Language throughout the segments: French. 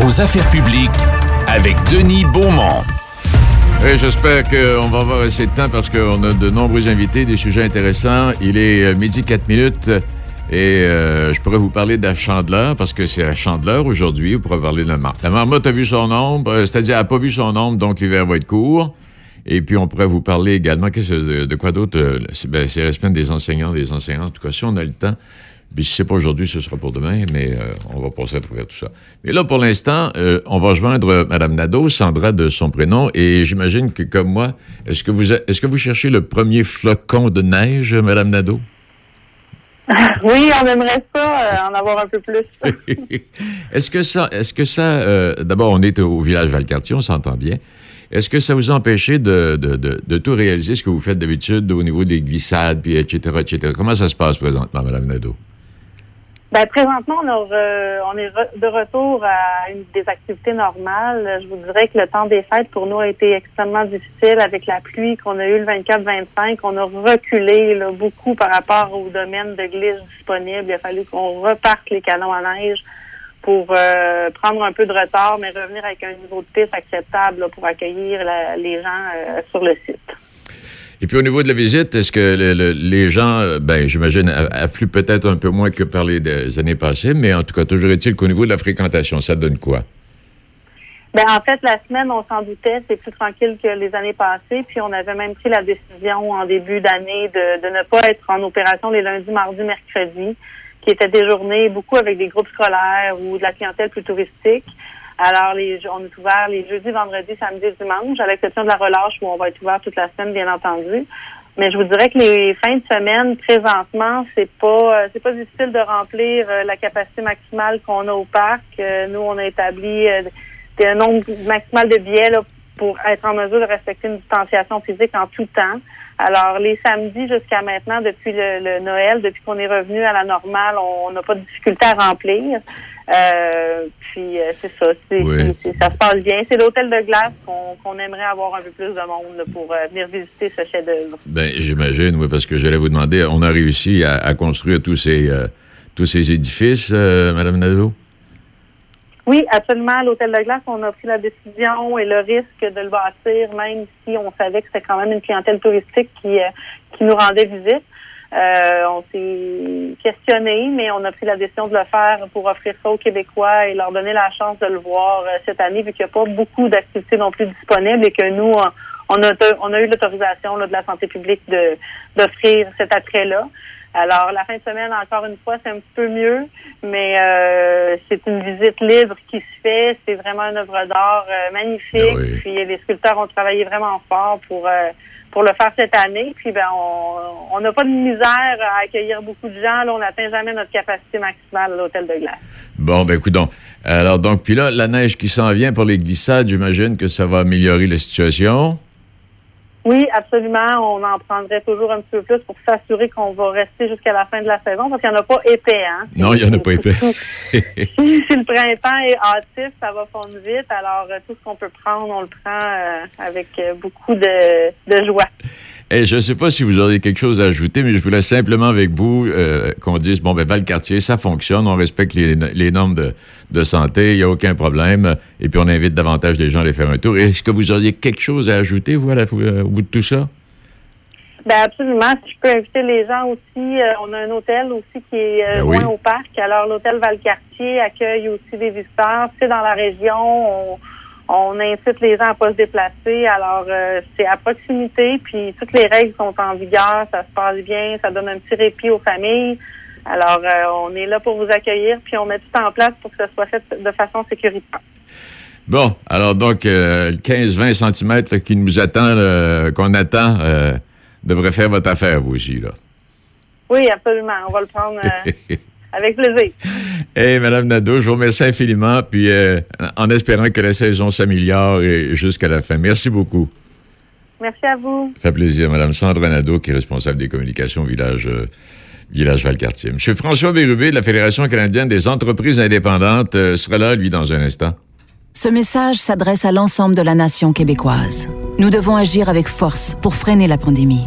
vos affaires publiques avec Denis Beaumont. J'espère qu'on va avoir assez de temps parce qu'on a de nombreux invités, des sujets intéressants. Il est euh, midi 4 minutes et euh, je pourrais vous parler de la chandeleur parce que c'est la chandeleur aujourd'hui. Vous pourrez parler de la marmotte. La marmotte a vu son ombre, euh, c'est-à-dire elle n'a pas vu son ombre, donc l'hiver va être court. Et puis, on pourrait vous parler également de, de quoi d'autre? C'est ben, la semaine des enseignants, des enseignants. En tout cas, si on a le temps, puis si c'est pas aujourd'hui, ce sera pour demain, mais euh, on va passer à travers tout ça. Mais là, pour l'instant, euh, on va rejoindre euh, Mme Nadeau, Sandra de son prénom, et j'imagine que, comme moi, est-ce que vous est-ce que vous cherchez le premier flocon de neige, Mme Nadeau? Oui, on aimerait ça, euh, en avoir un peu plus. est-ce que ça, est-ce que ça, d'abord, on est au village Valcartier, on s'entend bien. Est-ce que ça vous a empêché de, de, de, de tout réaliser ce que vous faites d'habitude au niveau des glissades, puis etc., etc.? Comment ça se passe présentement, Mme Nadeau? Ben, présentement, on, a re- on est re- de retour à une des activités normales. Je vous dirais que le temps des fêtes pour nous a été extrêmement difficile avec la pluie qu'on a eue le 24-25. On a reculé là, beaucoup par rapport au domaine de glisse disponible. Il a fallu qu'on reparte les canons à neige pour euh, prendre un peu de retard, mais revenir avec un niveau de piste acceptable là, pour accueillir la- les gens euh, sur le site. Et puis au niveau de la visite, est-ce que le- le- les gens, euh, ben j'imagine, affluent peut-être un peu moins que par les années passées, mais en tout cas, toujours est-il qu'au niveau de la fréquentation, ça donne quoi? Ben, en fait, la semaine, on s'en doutait, c'est plus tranquille que les années passées. Puis on avait même pris la décision en début d'année de, de ne pas être en opération les lundis, mardis, mercredis, qui étaient des journées beaucoup avec des groupes scolaires ou de la clientèle plus touristique. Alors, les, on est ouvert les jeudis, vendredis, samedis, dimanche, à l'exception de la relâche où on va être ouvert toute la semaine, bien entendu. Mais je vous dirais que les fins de semaine, présentement, c'est pas euh, c'est pas difficile de remplir euh, la capacité maximale qu'on a au parc. Euh, nous, on a établi un nombre maximal de billets là, pour être en mesure de respecter une distanciation physique en tout temps. Alors, les samedis jusqu'à maintenant, depuis le, le Noël, depuis qu'on est revenu à la normale, on n'a pas de difficulté à remplir. Euh, puis euh, c'est ça, c'est, Oui. ça se passe bien. C'est l'hôtel de glace qu'on, aimerait avoir un peu plus de monde là, pour euh, venir visiter ce chef-d'œuvre. Ben, j'imagine, oui, parce que j'allais vous demander, on a réussi à, à construire tous ces, tous ces édifices, Mme Nadeau? Oui, absolument. L'hôtel de glace, on a pris la décision et le risque de le bâtir, même si on savait que c'était quand même une clientèle touristique qui, qui nous rendait visite. Euh, on s'est questionné, mais on a pris la décision de le faire pour offrir ça aux Québécois et leur donner la chance de le voir euh, cette année, vu qu'il n'y a pas beaucoup d'activités non plus disponibles et que nous, on- a, on a eu l'autorisation de la santé publique de d'offrir cet attrait-là. Alors, la fin de semaine, encore une fois, c'est un petit peu mieux, mais euh, c'est une visite libre qui se fait. C'est vraiment une œuvre d'art euh, magnifique. Ah oui. Puis les sculpteurs ont travaillé vraiment fort pour euh, pour le faire cette année. Puis ben, on n'a pas de misère à accueillir beaucoup de gens. Là, on n'atteint jamais notre capacité maximale à l'hôtel de glace. Bon, ben, écoute Alors, donc, puis là, la neige qui s'en vient pour les glissades, j'imagine que ça va améliorer la situation. Oui, absolument. On en prendrait toujours un petit peu plus pour s'assurer qu'on va rester jusqu'à la fin de la saison parce qu'il n'y en a pas épais. Hein? Non, il n'y en a pas épais. si si le printemps est hâtif, ça va fondre vite. Alors, euh, tout ce qu'on peut prendre, on le prend euh, avec euh, beaucoup de, de joie. Et je ne sais pas si vous auriez quelque chose à ajouter, mais je voulais simplement avec vous euh, qu'on dise, bon, ben, Valcartier, ça fonctionne, on respecte les, les normes de, de santé, il n'y a aucun problème, et puis on invite davantage les gens à aller faire un tour. Est-ce que vous auriez quelque chose à ajouter, vous, à la- euh, au bout de tout ça? Ben absolument. Si je peux inviter les gens aussi, euh, on a un hôtel aussi qui est euh, Ben oui. loin au parc. Alors l'hôtel Valcartier accueille aussi des visiteurs. C'est dans la région. On, on incite les gens à pas se déplacer. Alors euh, c'est à proximité. Puis toutes les règles sont en vigueur. Ça se passe bien. Ça donne un petit répit aux familles. Alors euh, on est là pour vous accueillir. Puis on met tout en place pour que ça soit fait de façon sécuritaire. Bon, alors donc, euh, le 15-20 cm qui nous attend, euh, qu'on attend, devrait faire votre affaire, vous aussi, là. Oui, absolument. On va le prendre avec plaisir. Hey, Madame Nadeau, je vous remercie infiniment, puis euh, en espérant que la saison s'améliore jusqu'à la fin. Merci beaucoup. Merci à vous. Ça fait plaisir. Madame Sandra Nadeau, qui est responsable des communications au village, euh, village Valcartier. Monsieur François Bérubé de la Fédération canadienne des entreprises indépendantes euh, sera là, lui, dans un instant. Ce message s'adresse à l'ensemble de la nation québécoise. Nous devons agir avec force pour freiner la pandémie.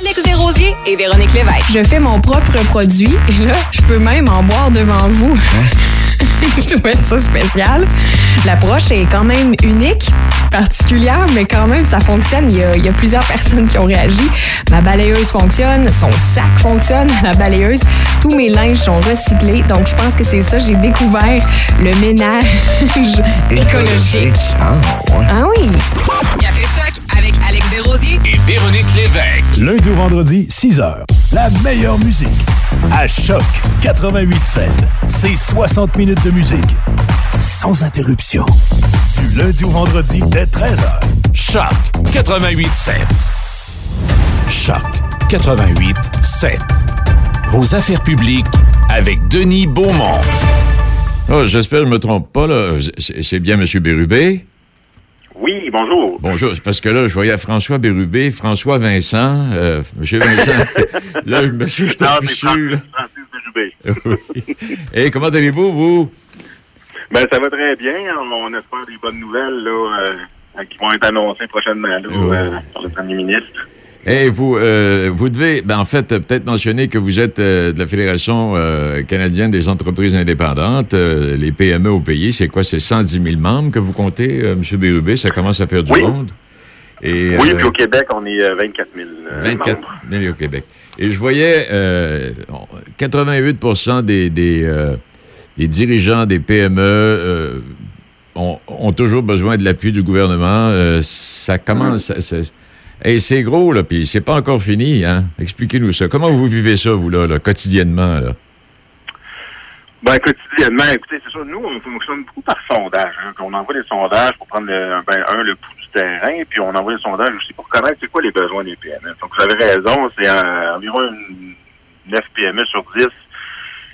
Alex Desrosiers et Véronique Lévesque. Je fais mon propre produit et là, je peux même en boire devant vous. je trouvais ça spécial. L'approche est quand même unique, particulière, mais quand même, ça fonctionne. Il y, a, il y a plusieurs personnes qui ont réagi. Ma balayeuse fonctionne, son sac fonctionne, la balayeuse. Tous mes linges sont recyclés. Donc, je pense que c'est ça. J'ai découvert le ménage écologique. Ah, ouais. Ah oui! Desrosiers Et Véronique Lévesque. Lundi au vendredi, 6h. La meilleure musique. À Choc 88.7. C'est 60 minutes de musique. Sans interruption. Du lundi au vendredi, dès 13h. Choc 88.7. Choc 88.7. Vos affaires publiques avec Denis Beaumont. Oh, J'espère que je ne me trompe pas. là. C'est c'est bien M. Bérubé? Oui, bonjour. Bonjour. C'est parce que là, je voyais François Bérubé, François Vincent. Euh, M. Vincent. là, monsieur, je suis. Francis, Francis Bérubé. Oui. Et comment allez-vous, vous? Ben, ça va très bien. On, on espère des bonnes nouvelles là, euh, qui vont être annoncées prochainement là, Oui. euh, par le premier ministre. Et vous, euh, vous devez, ben, en fait, peut-être mentionner que vous êtes euh, de la Fédération euh, canadienne des entreprises indépendantes, les PME au pays. C'est quoi? C'est 110 000 membres que vous comptez, M. Bérubé? Ça commence à faire du Oui. monde? Et, Oui, puis au Québec, on est euh, 24 000 euh, 24 membres. 000 au Québec. Et je voyais euh, 88 des, des, des dirigeants des PME ont, ont toujours besoin de l'appui du gouvernement. Ça commence. ça- Hey, c'est gros, là, puis c'est pas encore fini, hein? Expliquez-nous ça. Comment vous vivez ça, vous, là, quotidiennement, là? Ben, quotidiennement, écoutez, c'est ça. Nous, on fonctionne beaucoup par sondage. Hein. On envoie des sondages pour prendre, le, ben, un, le pouls du terrain, puis on envoie des sondages aussi pour connaître c'est quoi les besoins des PME. Donc, vous avez raison, c'est euh, environ une 9 PME sur 10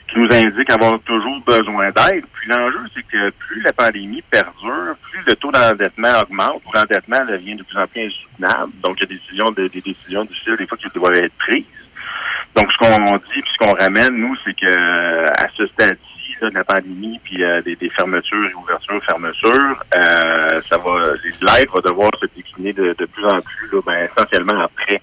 qui nous indiquent avoir toujours besoin d'aide. Puis l'enjeu, c'est que plus la pandémie perdure, plus le taux d'endettement augmente, l'endettement devient de plus en plus insoutenable. Donc, il y a des décisions, des, des décisions difficiles, des fois, qui doivent être prises. Donc, ce qu'on dit, puis ce qu'on ramène, nous, c'est que à ce stade-ci de la pandémie, puis euh, des, des fermetures et ouvertures, fermetures, euh, ça va, l'aide va devoir se décliner de, de plus en plus, là, ben, essentiellement après,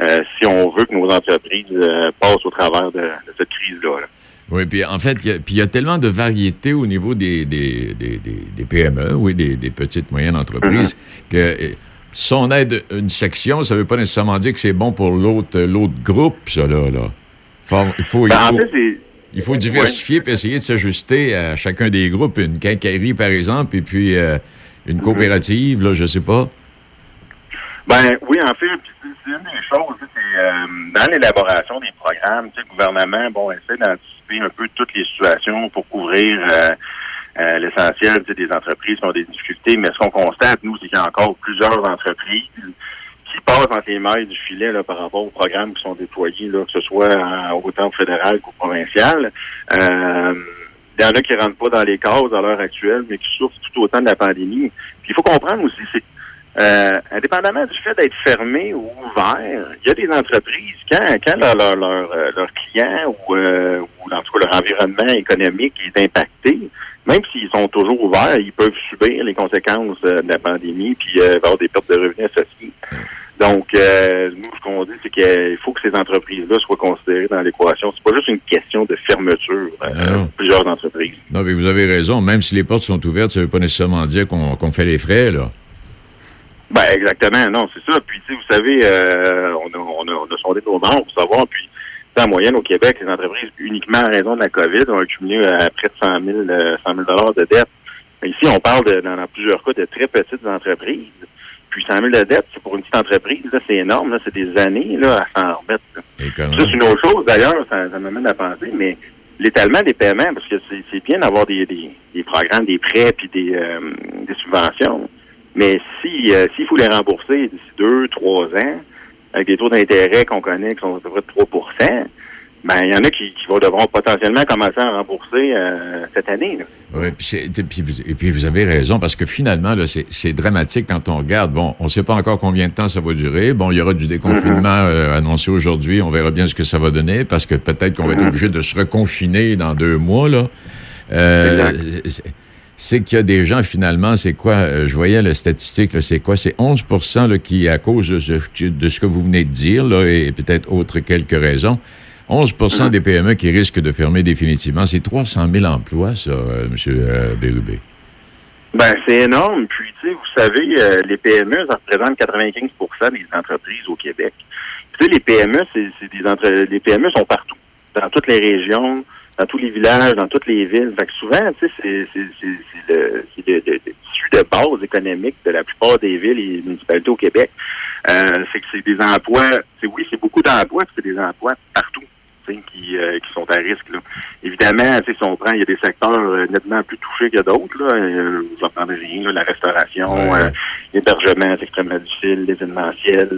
euh, si on veut que nos entreprises euh, passent au travers de, de cette crise-là. là. Oui, puis en fait, il y a- puis il y, a tellement de variété au niveau des, des, des, PME, oui, des, petites, moyennes entreprises, que euh, si on aide une section, ça ne veut pas nécessairement dire que c'est bon pour l'autre l'autre groupe, ça, là. là. Faut- il faut, il Ben, en faut, fait, c'est... il faut diversifier puis essayer de s'ajuster à chacun des groupes. Une quincaillerie, par exemple, et puis euh, une coopérative, là, je sais pas. Ben oui, en fait, c'est une des choses, c'est euh, dans l'élaboration des programmes, tu sais, le gouvernement, bon, essaie d'anticiper un peu toutes les situations pour couvrir euh, euh, l'essentiel des entreprises qui ont des difficultés. Mais ce qu'on constate, nous, c'est qu'il y a encore plusieurs entreprises qui passent entre les mailles du filet par rapport aux programmes qui sont déployés, que ce soit en- autant au fédéral qu'au provincial. Euh, il y en a qui rentrent pas dans les cases à l'heure actuelle, mais qui souffrent tout autant de la pandémie. Puis il faut comprendre aussi, c'est euh, indépendamment du fait d'être fermé ou ouvert, il y a des entreprises, quand, quand leur, leur, leur, euh, leur client ou, euh, ou en tout cas leur environnement économique est impacté, même s'ils sont toujours ouverts, ils peuvent subir les conséquences euh, de la pandémie puis euh, avoir des pertes de revenus associées. Donc, euh, nous, ce qu'on dit, c'est qu'il faut que ces entreprises-là soient considérées dans l'équation. C'est pas juste une question de fermeture euh, Ah plusieurs entreprises. Non, mais vous avez raison. Même si les portes sont ouvertes, ça ne veut pas nécessairement dire qu'on qu'on fait les frais, là. Ben exactement, non, c'est ça. Puis tu sais, vous savez, euh, on, a, on, a, on a sondé nos membres pour savoir, puis en moyenne au Québec, les entreprises, uniquement en raison de la COVID, ont accumulé euh, près de 100 000, euh, 100 000 dollars de dettes. Ici, on parle de, dans, plusieurs cas de très petites entreprises. Puis 100 000 de dettes, c'est pour une petite entreprise, là, c'est énorme, là, c'est des années là, à s'en remettre. là. Ça, c'est une autre chose, d'ailleurs, ça, ça m'amène à penser, mais l'étalement des paiements, parce que c'est c'est bien d'avoir des, des, des programmes, des prêts puis des, euh, des subventions. Mais si euh, s'il faut les rembourser d'ici deux, trois ans, avec des taux d'intérêt qu'on connaît qui sont à peu près de 3 ben il y en a qui, qui vont devront potentiellement commencer à rembourser euh, cette année. là. Oui, puis, c'est- et puis vous, et puis vous avez raison, parce que finalement, là, c'est, c'est dramatique quand on regarde. Bon, on ne sait pas encore combien de temps ça va durer. Bon, il y aura du déconfinement euh, annoncé aujourd'hui. On verra bien ce que ça va donner, parce que peut-être qu'on va être obligé de se reconfiner dans deux mois, là. Euh, c'est, c'est qu'il y a des gens, finalement, c'est quoi? euh, Je voyais la statistique, c'est quoi? C'est 11% là, qui, à cause de ce, que vous venez de dire, et peut-être autres quelques raisons, 11% des PME qui risquent de fermer définitivement. C'est 300 000 emplois, ça, euh, M. euh, Bérubé. Ben, c'est énorme. Puis, vous savez, les PME, ça représente 95% des entreprises au Québec. Tu les PME, c'est des entre... les PME sont partout, dans toutes les régions, dans tous les villages, dans toutes les villes. Fait que souvent, tu sais, c'est c'est- c'est- c'est le, c'est le, le- le tissu de base économique de la plupart des villes et municipalités au Québec. Euh, c'est que c'est des emplois, c'est oui, c'est beaucoup d'emplois, c'est des emplois partout. Qui, euh, qui sont à risque. Là. Évidemment, si on prend, il y a des secteurs euh, nettement plus touchés que d'autres. Là. Euh, vous en parlez rien, là, la restauration, Ouais. l'hébergement, c'est extrêmement difficile, l'événementiel.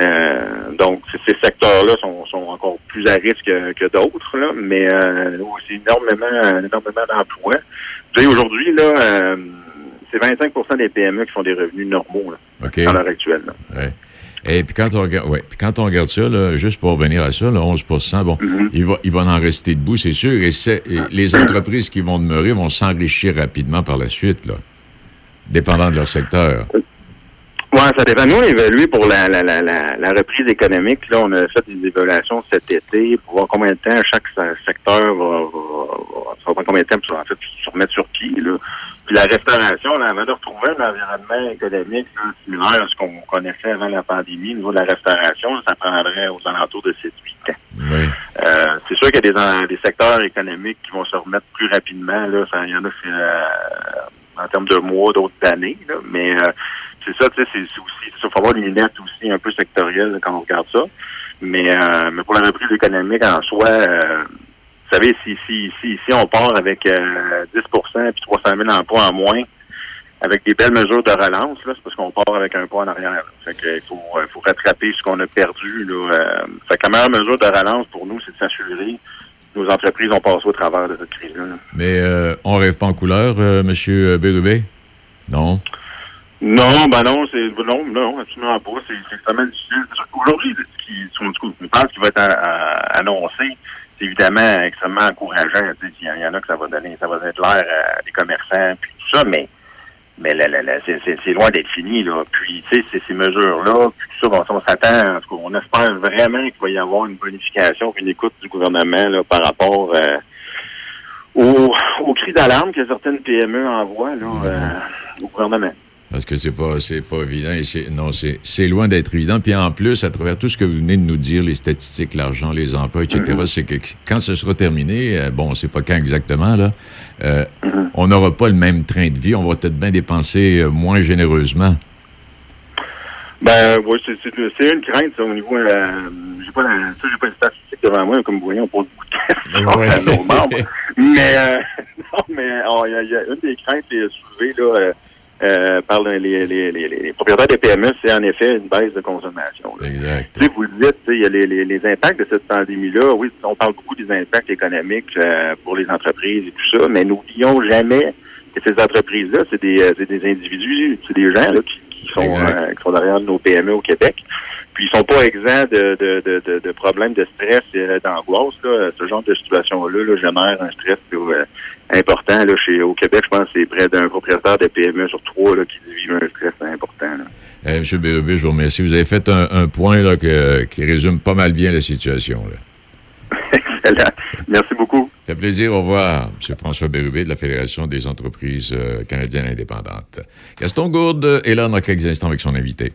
Euh, euh, donc, ces secteurs-là sont, sont encore plus à risque que, que d'autres, là, mais euh, c'est énormément, énormément d'emplois. Tu sais, aujourd'hui, là, euh, c'est 25% des PME qui font des revenus normaux là, à l'heure actuelle. là. Ouais. Et puis quand on regarde, ouais, puis quand on regarde ça, là, juste pour revenir à ça, là, 11 bon, Mhm. il va, il va en rester debout, c'est sûr. Et, c'est- et les entreprises qui vont demeurer vont s'enrichir rapidement par la suite, là, dépendant de leur secteur. Ouais, ça dépend. Nous, on pour la, la, la, la, la reprise économique. Là, on a fait des évaluations cet été pour voir combien de temps chaque se- secteur va, va, va- combien de temps pour en fait se remettre sur pied. Là. Puis la restauration, là, avant de retrouver un environnement économique là, similaire à ce qu'on connaissait avant la pandémie, au niveau de la restauration, ça prendrait aux alentours de 7-8 ans. Oui. Euh, c'est sûr qu'il y a des, des secteurs économiques qui vont se remettre plus rapidement. Là. Il y en a euh, en termes de mois, d'autres d'années. là. Mais euh, c'est ça, tu sais, c'est aussi, il faut avoir des lunettes aussi un peu sectorielles là, quand on regarde ça. Mais, euh, mais pour la reprise économique en soi, euh, vous savez, si, si, si, si on part avec euh, 10% puis 300 000 emplois en moins, avec des belles mesures de relance, c'est parce qu'on part avec un pas en arrière. là. Fait il faut, euh, faut rattraper ce qu'on a perdu. Là, euh, fait que la meilleure mesure de relance pour nous, c'est de s'assurer nos entreprises ont passé au travers de cette crise-là. là. Mais euh, on rêve pas en couleur, Monsieur Bérubé? Non? Non, ben non, c'est non, non, absolument pas. C'est extrêmement difficile. Qu'aujourd'hui, ce qui, qu'on- ce qu'on pense qui va être à- à- annoncé, c'est évidemment extrêmement encourageant. Il y, en- a que ça va donner, ça va être l'air à des commerçants, puis tout ça, mais mais la, la- c'est- loin d'être fini. Là. Puis, tu sais, ces mesures-là, puis tout ça, bon, on s'attend, en tout cas, on espère vraiment qu'il va y avoir une bonification, une écoute du gouvernement là, par rapport euh, aux, aux cris d'alarme que certaines PME envoient là, euh, au gouvernement. Parce que c'est pas, c'est pas évident. Et c'est, non, c'est, c'est loin d'être évident. Puis en plus, à travers tout ce que vous venez de nous dire, les statistiques, l'argent, les emplois, etc., c'est que quand ce sera terminé, euh, bon, on sait pas quand exactement, là, euh, on n'aura pas le même train de vie. On va peut-être bien dépenser euh, moins généreusement. Ben oui, c'est, c'est, c'est une crainte ça, au niveau. Euh, j'ai pas la, ça, j'ai pas les statistiques devant moi, comme vous voyez, on pose beaucoup de questions Ouais. à nos membres. Mais euh, non, mais oh, il y, y a une des craintes qui est soulevée là, euh, par les, les, les, les, propriétaires des PME, c'est en effet une baisse de consommation. là. Exact. Tu sais, vous le dites, il y a les, les, les impacts de cette pandémie-là. Oui, on parle beaucoup des impacts économiques euh, pour les entreprises et tout ça, mais n'oublions jamais que ces entreprises-là, c'est des, euh, des individus, c'est des gens là, qui, qui sont, euh, qui sont derrière nos PME au Québec. Puis ils sont pas exempts de, de, de, problèmes de stress et euh, d'angoisse. Là. Ce genre de situation-là là, génère un stress euh, important. Là, chez, au Québec, je pense que c'est près d'un propriétaire de PME sur trois là, qui vit un stress important. Là. Eh, Monsieur Bérubé, je vous remercie. Vous avez fait un, un point là, que- qui résume pas mal bien la situation. Là. Excellent. Merci beaucoup. Ça fait plaisir. Au revoir. Monsieur François Bérubé de la Fédération des entreprises euh, canadiennes indépendantes. Gaston Gourde est là dans quelques instants avec son invité.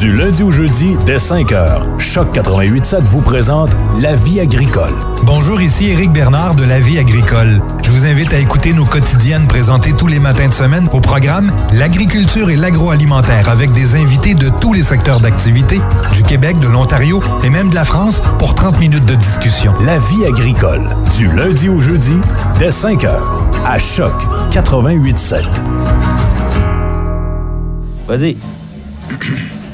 Du lundi au jeudi, dès 5 h, Choc 88.7 vous présente La vie agricole. Bonjour, ici Éric Bernard de La vie agricole. Je vous invite à écouter nos quotidiennes présentées tous les matins de semaine au programme L'agriculture et l'agroalimentaire avec des invités de tous les secteurs d'activité, du Québec, de l'Ontario et même de la France pour 30 minutes de discussion. La vie agricole, du lundi au jeudi, dès 5 h, à Choc 88.7. Vas-y.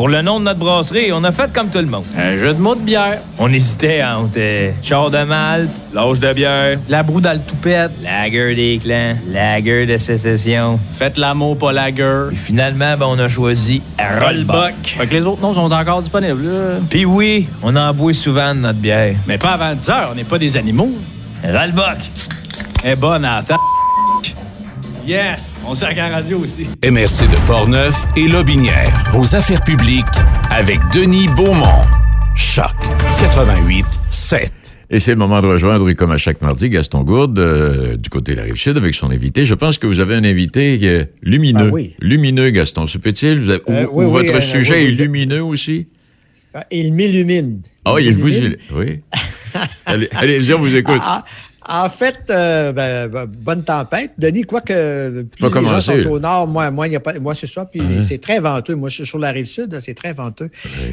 Pour le nom de notre brasserie, on a fait comme tout le monde. Un jeu de mots de bière. On hésitait entre euh, char de malte, l'âge de bière, la broue dans le toupette, lager des clans, lager de sécession. Faites l'amour, pas lager. Puis finalement, ben, on a choisi Rollbuck. Fait que les autres noms sont encore disponibles. Puis oui, on en boit souvent de notre bière. Mais pas avant 10 heures, on n'est pas des animaux. Rollbuck. est bonne la Yes! On sert à la radio aussi. MRC de Portneuf et Lobinière. Vos affaires publiques avec Denis Beaumont. Choc 88 7. Et c'est le moment de rejoindre, comme à chaque mardi, Gaston Gourde, euh, du côté de la Rive-Sud, avec son invité. Je pense que vous avez un invité euh, lumineux. Ah oui. Lumineux, Gaston. Se peut-il? Vous Euh, ou oui, ou oui, votre euh, sujet oui, est lumineux aussi? Ah, Il m'illumine. Ah, il vous... m'illumine. Oui. Allez, allez-y, on vous écoute. Ah, en fait, euh, ben, ben, bonne tempête. Denis, quoique plus pas les gens sont au nord, moi, moi, il y a pas, moi c'est ça. Puis Hein? c'est très venteux. Moi, je suis sur la rive sud, c'est très venteux.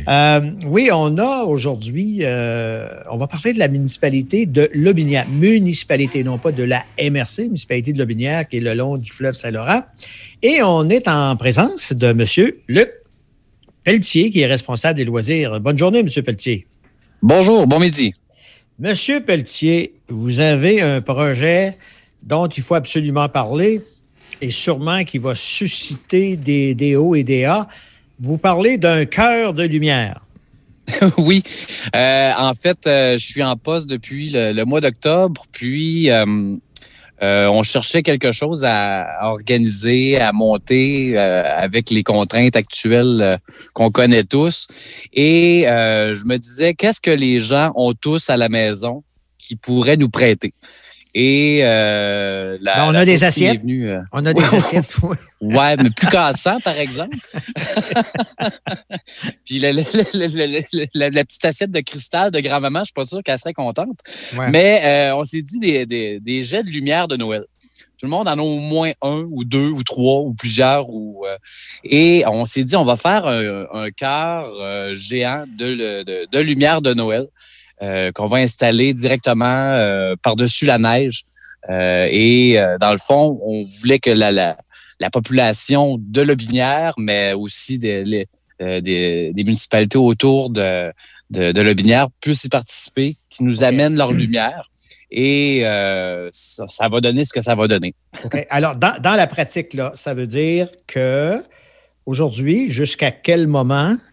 Euh, oui, on a aujourd'hui, euh, on va parler de la municipalité de Lobinière. Municipalité, non pas de la MRC, municipalité de Lobinière, qui est le long du fleuve Saint-Laurent. Et on est en présence de M. Luc Pelletier, qui est responsable des loisirs. Bonne journée, M. Pelletier. Bonjour, bon midi. Monsieur Pelletier, vous avez un projet dont il faut absolument parler et sûrement qui va susciter des, des hauts et des bas. Vous parlez d'un cœur de lumière. oui. Euh, en fait, euh, je suis en poste depuis le, le mois d'octobre, puis euh, euh, on cherchait quelque chose à, organiser, à monter euh, avec les contraintes actuelles euh, qu'on connaît tous. Et je me disais, qu'est-ce que les gens ont tous à la maison qui pourraient nous prêter? Et euh, la, Ben, on la a des assiettes. venue, euh, On a des assiettes. oui. Ouais, mais plus cassant, par exemple. Puis la, la petite assiette de cristal de grand-maman, je suis pas sûr qu'elle serait contente. Ouais. Mais euh, on s'est dit des, des, des jets de lumière de Noël. Tout le monde en a au moins un ou deux ou trois ou plusieurs. Ou, euh, et on s'est dit, on va faire un, un cœur euh, géant de, le- de, de lumière de Noël qu'on va installer directement euh, par-dessus la neige. Euh, et euh, dans le fond, on voulait que la, la, la population de Lobinière, mais aussi des, les- euh, des, des municipalités autour de, de, de Lobinière puissent y participer, qui nous amènent leur lumière. Et euh, ça, ça va donner ce que ça va donner. Alors, dans, dans la pratique, là, ça veut dire que aujourd'hui, jusqu'à quel moment Euh,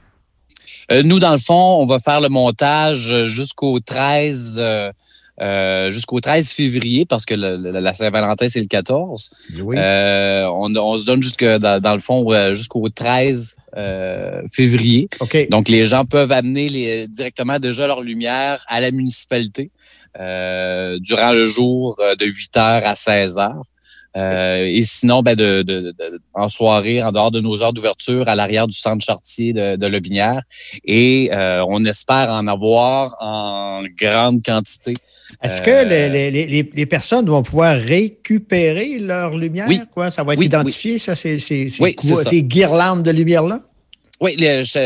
nous, dans le fond, on va faire le montage euh, jusqu'au 13, euh, euh, jusqu'au 13 février, parce que le- le- la Saint-Valentin, c'est le 14. Oui. Euh, on, on se donne jusque, dans, dans le fond euh, jusqu'au 13 euh, février. Donc, les gens peuvent amener les, directement déjà leur lumière à la municipalité euh, durant le jour euh, de 8 heures à 16 heures. Euh, et sinon, ben de, de- de- en soirée, en dehors de nos heures d'ouverture, à l'arrière du centre chartier de, de Lobinière. Et euh, on espère en avoir en grande quantité. Est-ce Euh, que les, les- les- les- les personnes vont pouvoir récupérer leur lumière? Oui. Quoi? Ça va être Oui, identifié, ça, ces, ces, Oui, ces guirlandes de lumière-là? Oui,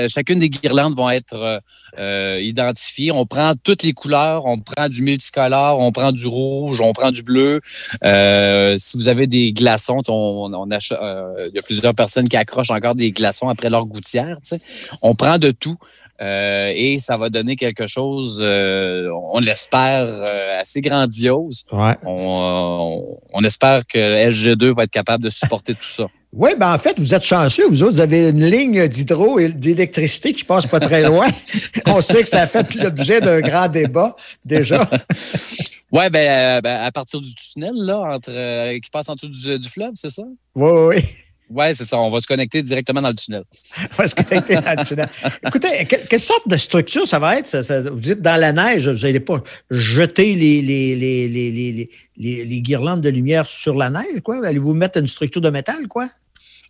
chacune des guirlandes vont être euh, euh, identifiées. On prend toutes les couleurs, on prend du multicolore, on prend du rouge, on prend du bleu. Euh, si vous avez des glaçons, on, euh, il y a plusieurs personnes qui accrochent encore des glaçons après leur gouttière. On prend de tout. Euh, et ça va donner quelque chose, euh, on l'espère, euh, assez grandiose. Ouais. On, on espère que LG2 va être capable de supporter tout ça. Oui, ben en fait, vous êtes chanceux. Vous autres, vous avez une ligne d'hydro et d'électricité qui passe pas très loin. On sait que ça a fait l'objet d'un grand débat déjà. Ouais, ben, ben, à partir du tunnel là, entre qui passe en dessous du, du fleuve, c'est ça? Oui, oui, oui. Ouais, c'est ça. On va se connecter directement dans le tunnel. On va se connecter dans le tunnel. Écoutez, que- quelle sorte de structure ça va être? ça- ça- vous dites dans la neige, vous n'allez pas jeter les, les, les, les, guirlandes de lumière sur la neige, quoi? Allez-vous mettre une structure de métal, quoi?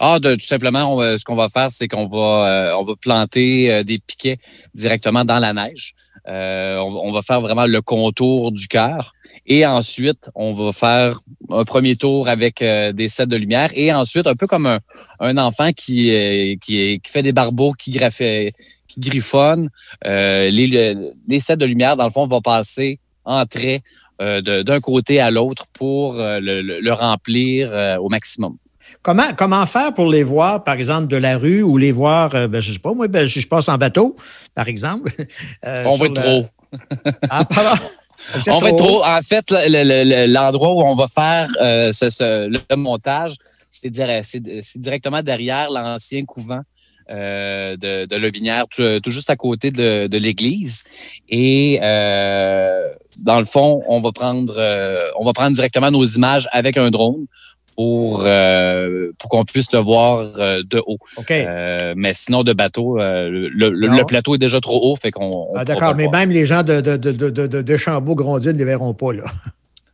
Ah, de, tout simplement, on ce qu'on va faire, c'est qu'on va, euh, on va planter euh, des piquets directement dans la neige. Euh, on, on va faire vraiment le contour du cœur. Et ensuite, on va faire un premier tour avec euh, des sets de lumière. Et ensuite, un peu comme un, un enfant qui, euh, qui, fait des barbeaux, qui, graffe, qui griffonne, euh, les, le- les sets de lumière, dans le fond, vont passer en trait d'un côté à l'autre pour le, remplir au maximum. Comment, comment faire pour les voir, par exemple, de la rue ou les voir, ben, je sais pas, moi, ben, je je passe en bateau, par exemple. on va être trop. Ah, pardon. Vous êtes On va être trop trop. En fait, le- le- le- l'endroit où on va faire euh, ce, ce- le montage, c'est dire- c'est- c'est directement derrière l'ancien couvent euh, de, de Lobinière, tout, tout juste à côté de, de l'église. Et euh, dans le fond, on va prendre, euh, on va prendre directement nos images avec un drone pour euh, pour qu'on puisse le voir euh, de haut. OK. Euh, mais sinon de bateau, le, plateau est déjà trop haut, fait qu'on. on Ah, D'accord, mais voir. même les gens de, de, de, de, de, de Deschambault-Grondines ne les verront pas, là.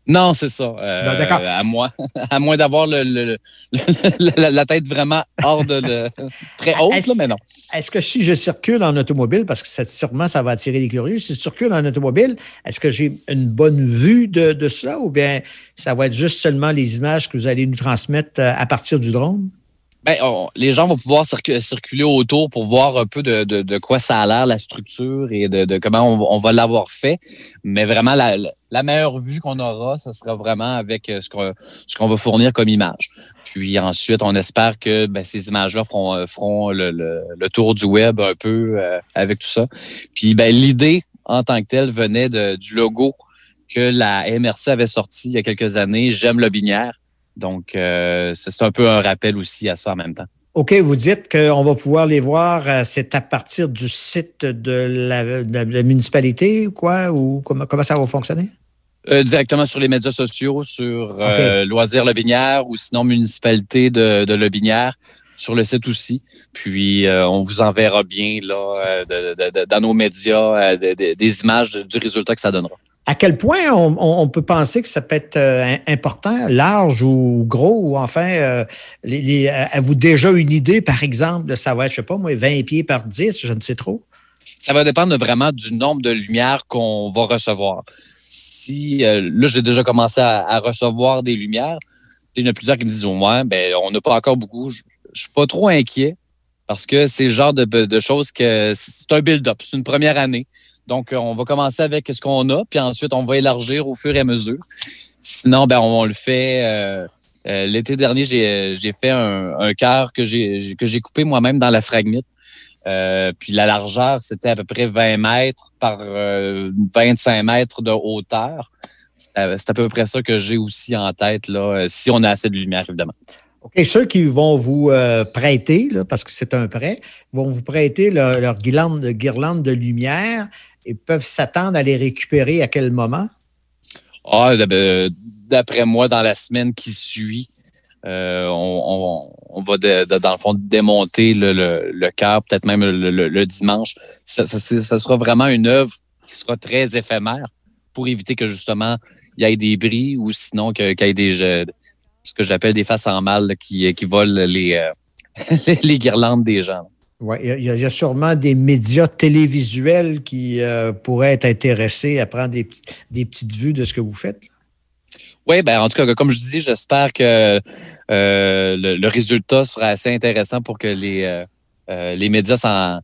Non, c'est ça. Euh, d'accord. À moins, à moins d'avoir le, le- le- la, la tête vraiment hors de le, très haute, Est-ce- là, mais non. Est-ce que si je circule en automobile, parce que ça, sûrement ça va attirer les curieux, si je circule en automobile, est-ce que j'ai une bonne vue de, de cela ou bien ça va être juste seulement les images que vous allez nous transmettre euh, à partir du drone? Ben, on- les gens vont pouvoir circu- circuler autour pour voir un peu de, de, de quoi ça a l'air, la structure et de, de comment on, va l'avoir fait. Mais vraiment, la, la meilleure vue qu'on aura, ce sera vraiment avec euh, ce qu'on va fournir comme image. Puis ensuite, on espère que ben, ces images-là feront, euh, feront le, le, le tour du web un peu euh, avec tout ça. Puis ben, l'idée en tant que telle venait du logo que la MRC avait sorti il y a quelques années, J'aime le binière. Donc, euh, c'est un peu un rappel aussi à ça en même temps. OK, vous dites qu'on va pouvoir les voir, euh, c'est à partir du site de la, de la municipalité ou quoi? Ou comment, comment ça va fonctionner? Euh, directement sur les médias sociaux, sur euh, Loisirs Lobinière ou sinon Municipalité de, de Lobinière, sur le site aussi. Puis, euh, on vous enverra bien là, de- dans nos médias de- de- des images du résultat que ça donnera. À quel point on, peut penser que ça peut être euh, important, large ou gros, ou enfin, euh, les- avez-vous déjà une idée, par exemple, de ça va être, je sais pas moi, 20 pieds par 10, je ne sais trop? Ça va dépendre vraiment du nombre de lumières qu'on va recevoir. Si euh, là, j'ai déjà commencé à, recevoir des lumières, il y en a plusieurs qui me disent au moins, ben, on n'a pas encore beaucoup. Je, je suis pas trop inquiet parce que c'est le genre de, de choses que c'est un build-up, c'est une première année. Donc, euh, on va commencer avec ce qu'on a, puis ensuite, on va élargir au fur et à mesure. Sinon, ben, on, le fait. euh, euh, L'été dernier, j'ai fait un, un cœur que j'ai coupé moi-même dans la fragmite. Puis la largeur, c'était à peu près 20 mètres par euh, 25 mètres de hauteur. C'est à, à peu près ça que j'ai aussi en tête, là, si on a assez de lumière, évidemment. OK, ceux qui vont vous euh, prêter, parce que c'est un prêt, vont vous prêter leur, guirlande, de lumière et peuvent s'attendre à les récupérer à quel moment? Ah, euh, d'après moi, dans la semaine qui suit, euh, on, va, dans le fond, démonter le, cœur, peut-être même le, dimanche. Ça, sera vraiment une œuvre qui sera très éphémère pour éviter que, justement, il y ait des bris ou sinon qu'il y ait des, ce que j'appelle des faces en mal là, qui, qui volent les, euh, les guirlandes des gens. Ouais, il y, a- il y a sûrement des médias télévisuels qui euh, pourraient être intéressés à prendre des, petites- des petites vues de ce que vous faites. Oui, ben en tout cas, comme je dis, j'espère que euh, le, le résultat sera assez intéressant pour que les, euh, euh, les médias s'en,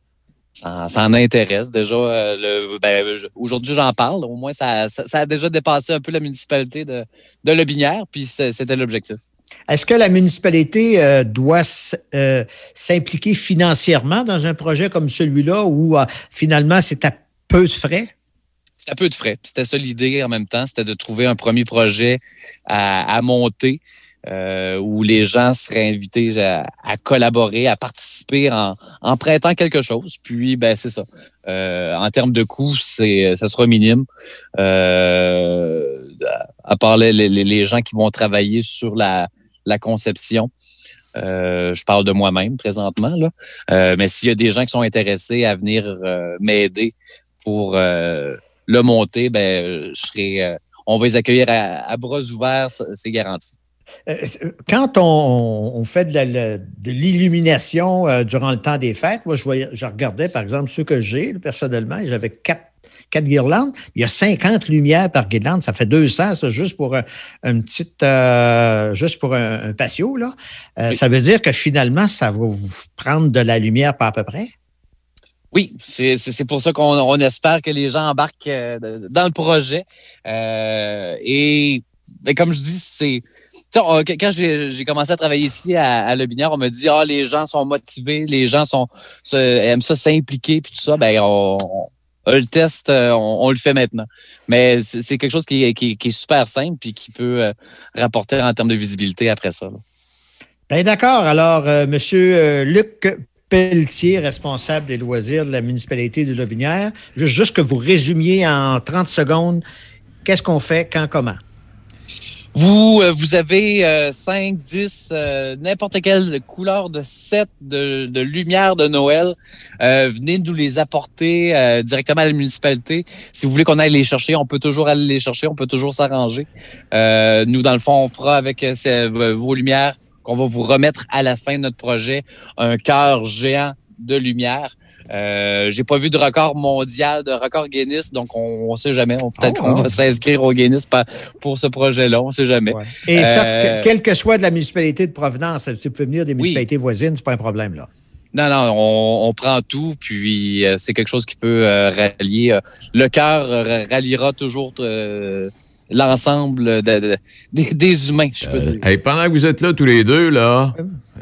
s'en, s'en intéressent. Déjà, euh, ben, aujourd'hui, j'en parle. Au moins, ça, ça, ça a déjà dépassé un peu la municipalité de, de puis c'était l'objectif. Est-ce que la municipalité euh, doit euh, s'impliquer financièrement dans un projet comme celui-là où finalement c'est à peu de frais? C'est un peu de frais. C'était ça l'idée en même temps, c'était de trouver un premier projet à, à monter euh, où les gens seraient invités à, collaborer, à participer en, en prêtant quelque chose. Puis, ben c'est ça. Euh, en termes de coûts, ça sera minime. Euh, à part les, les, gens qui vont travailler sur la, la conception. Euh, je parle de moi-même présentement, là. Euh, mais s'il y a des gens qui sont intéressés à venir euh, m'aider pour le monter, ben, je serai, on va les accueillir à, à bras ouverts, c'est garanti. Euh, Quand on, on fait de l'illumination euh, durant le temps des fêtes, moi, je, voyais, je regardais, par exemple, ceux que j'ai, personnellement, j'avais quatre, quatre guirlandes. Il y a 50 lumières par guirlande. Ça fait 200, ça, juste pour un, une petite, euh, juste pour un, un patio, là. Euh, Ça veut dire que finalement, ça va vous prendre de la lumière pas à peu près? Oui, c'est pour ça qu'on on espère que les gens embarquent euh, dans le projet. Euh, et ben, comme je dis, c'est. Quand j'ai commencé à travailler ici à, à Le Binière, on me dit Ah, les gens sont motivés, les gens sont aiment ça s'impliquer, puis tout ça. Ben, on, le test, euh, on, le fait maintenant. Mais c'est quelque chose qui est, super simple puis qui peut euh, rapporter en termes de visibilité après ça. là. Bien, d'accord. Alors, euh, Monsieur euh, Luc Pelletier, responsable des loisirs de la municipalité de Lobinière, juste, juste que vous résumiez en 30 secondes qu'est-ce qu'on fait, quand, comment? Vous, euh, vous avez euh, 5, 10, euh, n'importe quelle couleur de set de, lumière de Noël. Euh, venez nous les apporter directement à la municipalité. Si vous voulez qu'on aille les chercher, on peut toujours aller les chercher, on peut toujours s'arranger. Nous, dans le fond, on fera avec vos lumières qu'on va vous remettre à la fin de notre projet un cœur géant de lumière. Euh, j'ai pas vu de record mondial, de record Guinness, donc on, on sait jamais. Peut-être Oh, qu'on va s'inscrire au Guinness pour ce projet-là, on sait jamais. Et ça, Euh, que- quelle que soit de la municipalité de provenance, vous pouvez venir des municipalités voisines, c'est pas un problème, là. Non, non, on, on prend tout, puis euh, c'est quelque chose qui peut euh, rallier. euh, le cœur euh, ralliera toujours euh, l'ensemble de- de- des, des humains, je peux dire. Hey, pendant que vous êtes là tous les deux, là,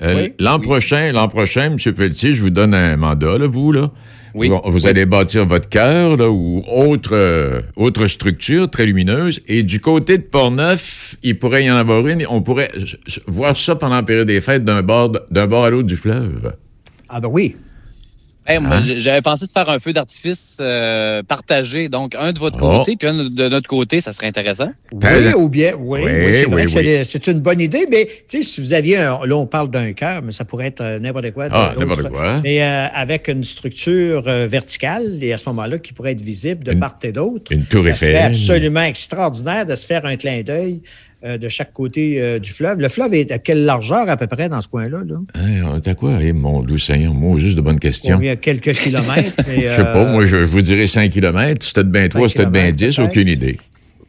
euh, Oui. l'an prochain, l'an prochain, M. Pelletier, je vous donne un mandat, là, vous, là. Oui. Vous, vous allez bâtir votre cœur, là, ou autre, euh, autre structure très lumineuse. Et du côté de Portneuf, il pourrait y en avoir une. On pourrait voir ça pendant la période des fêtes d'un bord, d'un bord à l'autre du fleuve. Ah ben oui. Hey, Hein? J'avais pensé de faire un feu d'artifice euh, partagé, donc un de votre Oh. côté, puis un de notre côté, ça serait intéressant. Oui, ou bien, oui, Oui, oui, c'est oui, une bonne idée, mais tu sais, si vous aviez un, là, on parle d'un cœur, mais ça pourrait être euh, n'importe quoi. de Ah, n'importe quoi. Mais euh, avec une structure euh, verticale, et à ce moment-là, qui pourrait être visible de part et d'autre. Une tour Eiffel. absolument extraordinaire de se faire un clin d'œil euh, de chaque côté euh, du fleuve. Le fleuve est à quelle largeur à peu près dans ce coin-là? Là? Hey, on est à quoi? Eh, mon doux Seigneur, moi, juste de bonnes questions. Il y a quelques kilomètres. mais, Je sais pas, euh, moi, je, je vous dirais 5 km. C'était de bien 3, c'était de bien kilomètres, 10, peut-être. aucune idée.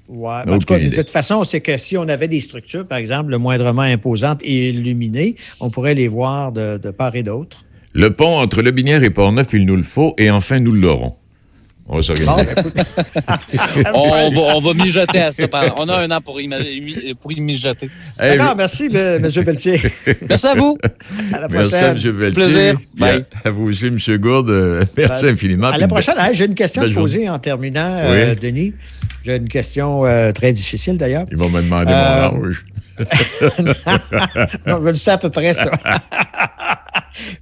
Ouais. En tout cas, de toute façon, c'est que si on avait des structures, par exemple, le moindrement imposantes et illuminées, on pourrait les voir de, de part et d'autre. Le pont entre Le Binière et Portneuf, il nous le faut, et enfin, nous l'aurons. On va s'organiser. on, va, on va mijoter à ça. On a un an pour y, pour y mijoter. Hey, D'accord, merci, M. Pelletier. Merci à vous. À la Merci prochaine. à M. Pelletier. Plaisir. Puis à- Bye. À, vous aussi, M. Gourde. euh, merci Ben, infiniment. À la prochaine. Hey, J'ai une question à poser en terminant, euh. Denis. J'ai une question euh, très difficile d'ailleurs. Il va me demander Euh, mon âge. non, je le sais à peu près ça.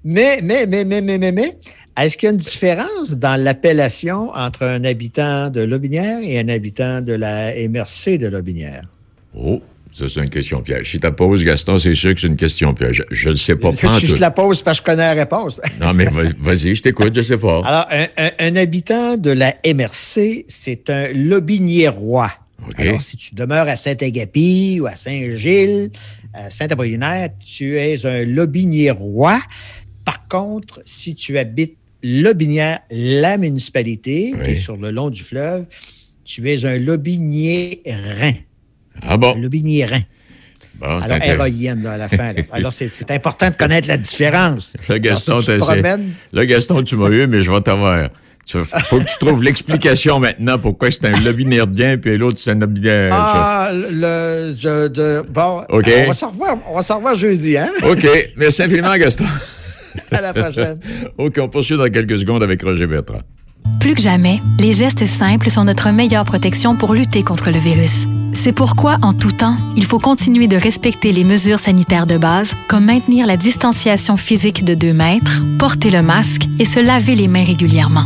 mais, mais, mais, mais, mais, mais, mais, est-ce qu'il y a une différence dans l'appellation entre un habitant de Lobinière et un habitant de la MRC de Lobinière? Oh, ça, c'est une question piège. Si tu poses, Gaston, c'est sûr que c'est une question piège. Je ne sais pas. Je, pas je te la pose parce que je connais la réponse. Non, mais va- vas-y, je t'écoute, je sais pas. Alors, un, un- un habitant de la MRC, c'est un Lobiniérois. Alors, si tu demeures à Saint-Agapi ou à Saint-Gilles, à Saint-Apollinaire, tu es un Lobiniérois. Par contre, si tu habites Lobinière, la municipalité, qui est sur le long du fleuve, tu es un Lobiniérin. Ah bon? Un Lobiniérin. Bon, c'est Alors, là, à la fin. là. Alors, c'est important de connaître la différence. Là, Gaston, Alors, tu Gaston, m'as eu, mais je vais t'avoir. Il faut que tu trouves l'explication maintenant pourquoi c'est un lobby nerdien puis l'autre c'est un euh, Ah, le, je, de, bon, OK. on va s'en revoir, on va s'en revoir jeudi, hein? OK. Merci infiniment, Gaston. À la prochaine. OK, on poursuit dans quelques secondes avec Roger Bertrand. Plus que jamais, les gestes simples sont notre meilleure protection pour lutter contre le virus. C'est pourquoi, en tout temps, il faut continuer de respecter les mesures sanitaires de base, comme maintenir la distanciation physique de 2 mètres, porter le masque et se laver les mains régulièrement.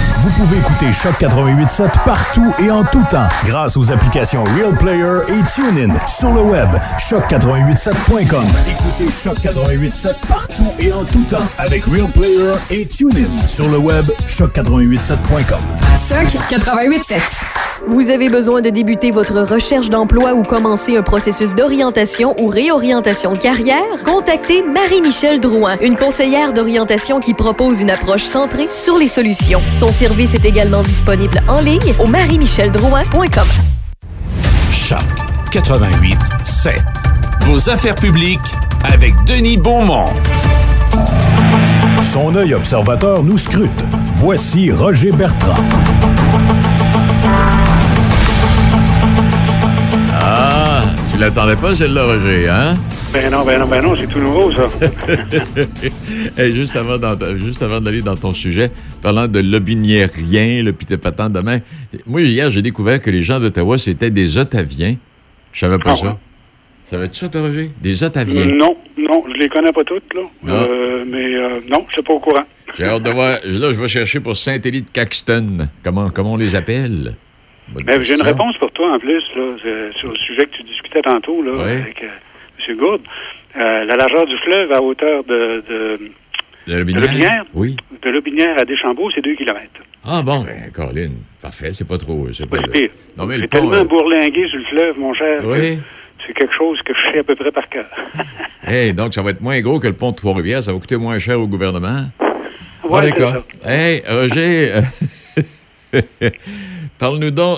Vous pouvez écouter Choc 88.7 partout et en tout temps grâce aux applications Real Player et TuneIn. Sur le web, choc887.com. Écoutez Choc 88.7 partout et en tout temps avec Real Player et TuneIn. Sur le web, choc887.com. Choc 88.7. Vous avez besoin de débuter votre recherche d'emploi ou commencer un processus d'orientation ou réorientation de carrière? Contactez Marie-Michel Drouin, une conseillère d'orientation qui propose une approche centrée sur les solutions. Son service est également disponible en ligne au marie-micheldrouin.com. Choc 88 7. Vos affaires publiques avec Denis Beaumont. Son œil observateur nous scrute. Voici Roger Bertrand. L'attendais pas, celle-là, Roger, hein? Ben non, ben non, ben non, c'est tout nouveau, ça. Hey, juste avant d'aller dans ton sujet, parlant de lobiniérien, le pis patent demain, moi, hier, j'ai découvert que les gens d'Ottawa, c'était des Ottaviens. Je savais pas Ah ça. ouais? Savais-tu ça, toi, Roger? Des Ottaviens. Non, non, je les connais pas toutes, là. Non. Euh, mais euh, non, je suis pas au courant. J'ai hâte de voir. Là, je vais chercher pour Saint-Élie de Caxton. Comment, comment on les appelle? Bonne Ben, j'ai une réponse pour toi, en plus, là, sur le sujet que tu discutais tantôt, là, avec euh, M. Gourde. Euh, la largeur du fleuve à hauteur de, de, Oui. de Lobinière à Deschambault, c'est 2 km. Ah bon, ben, Colin, parfait, c'est pas trop. C'est pas... pire. Non, mais le pont, tellement euh, bourlingué sur le fleuve, mon cher. Oui. C'est quelque chose que je sais à peu près par cœur. Hey, donc, ça va être moins gros que le pont de Trois-Rivières. Ça va coûter moins cher au gouvernement? Ouais, Ah, d'accord. Hey, Roger, parle-nous donc.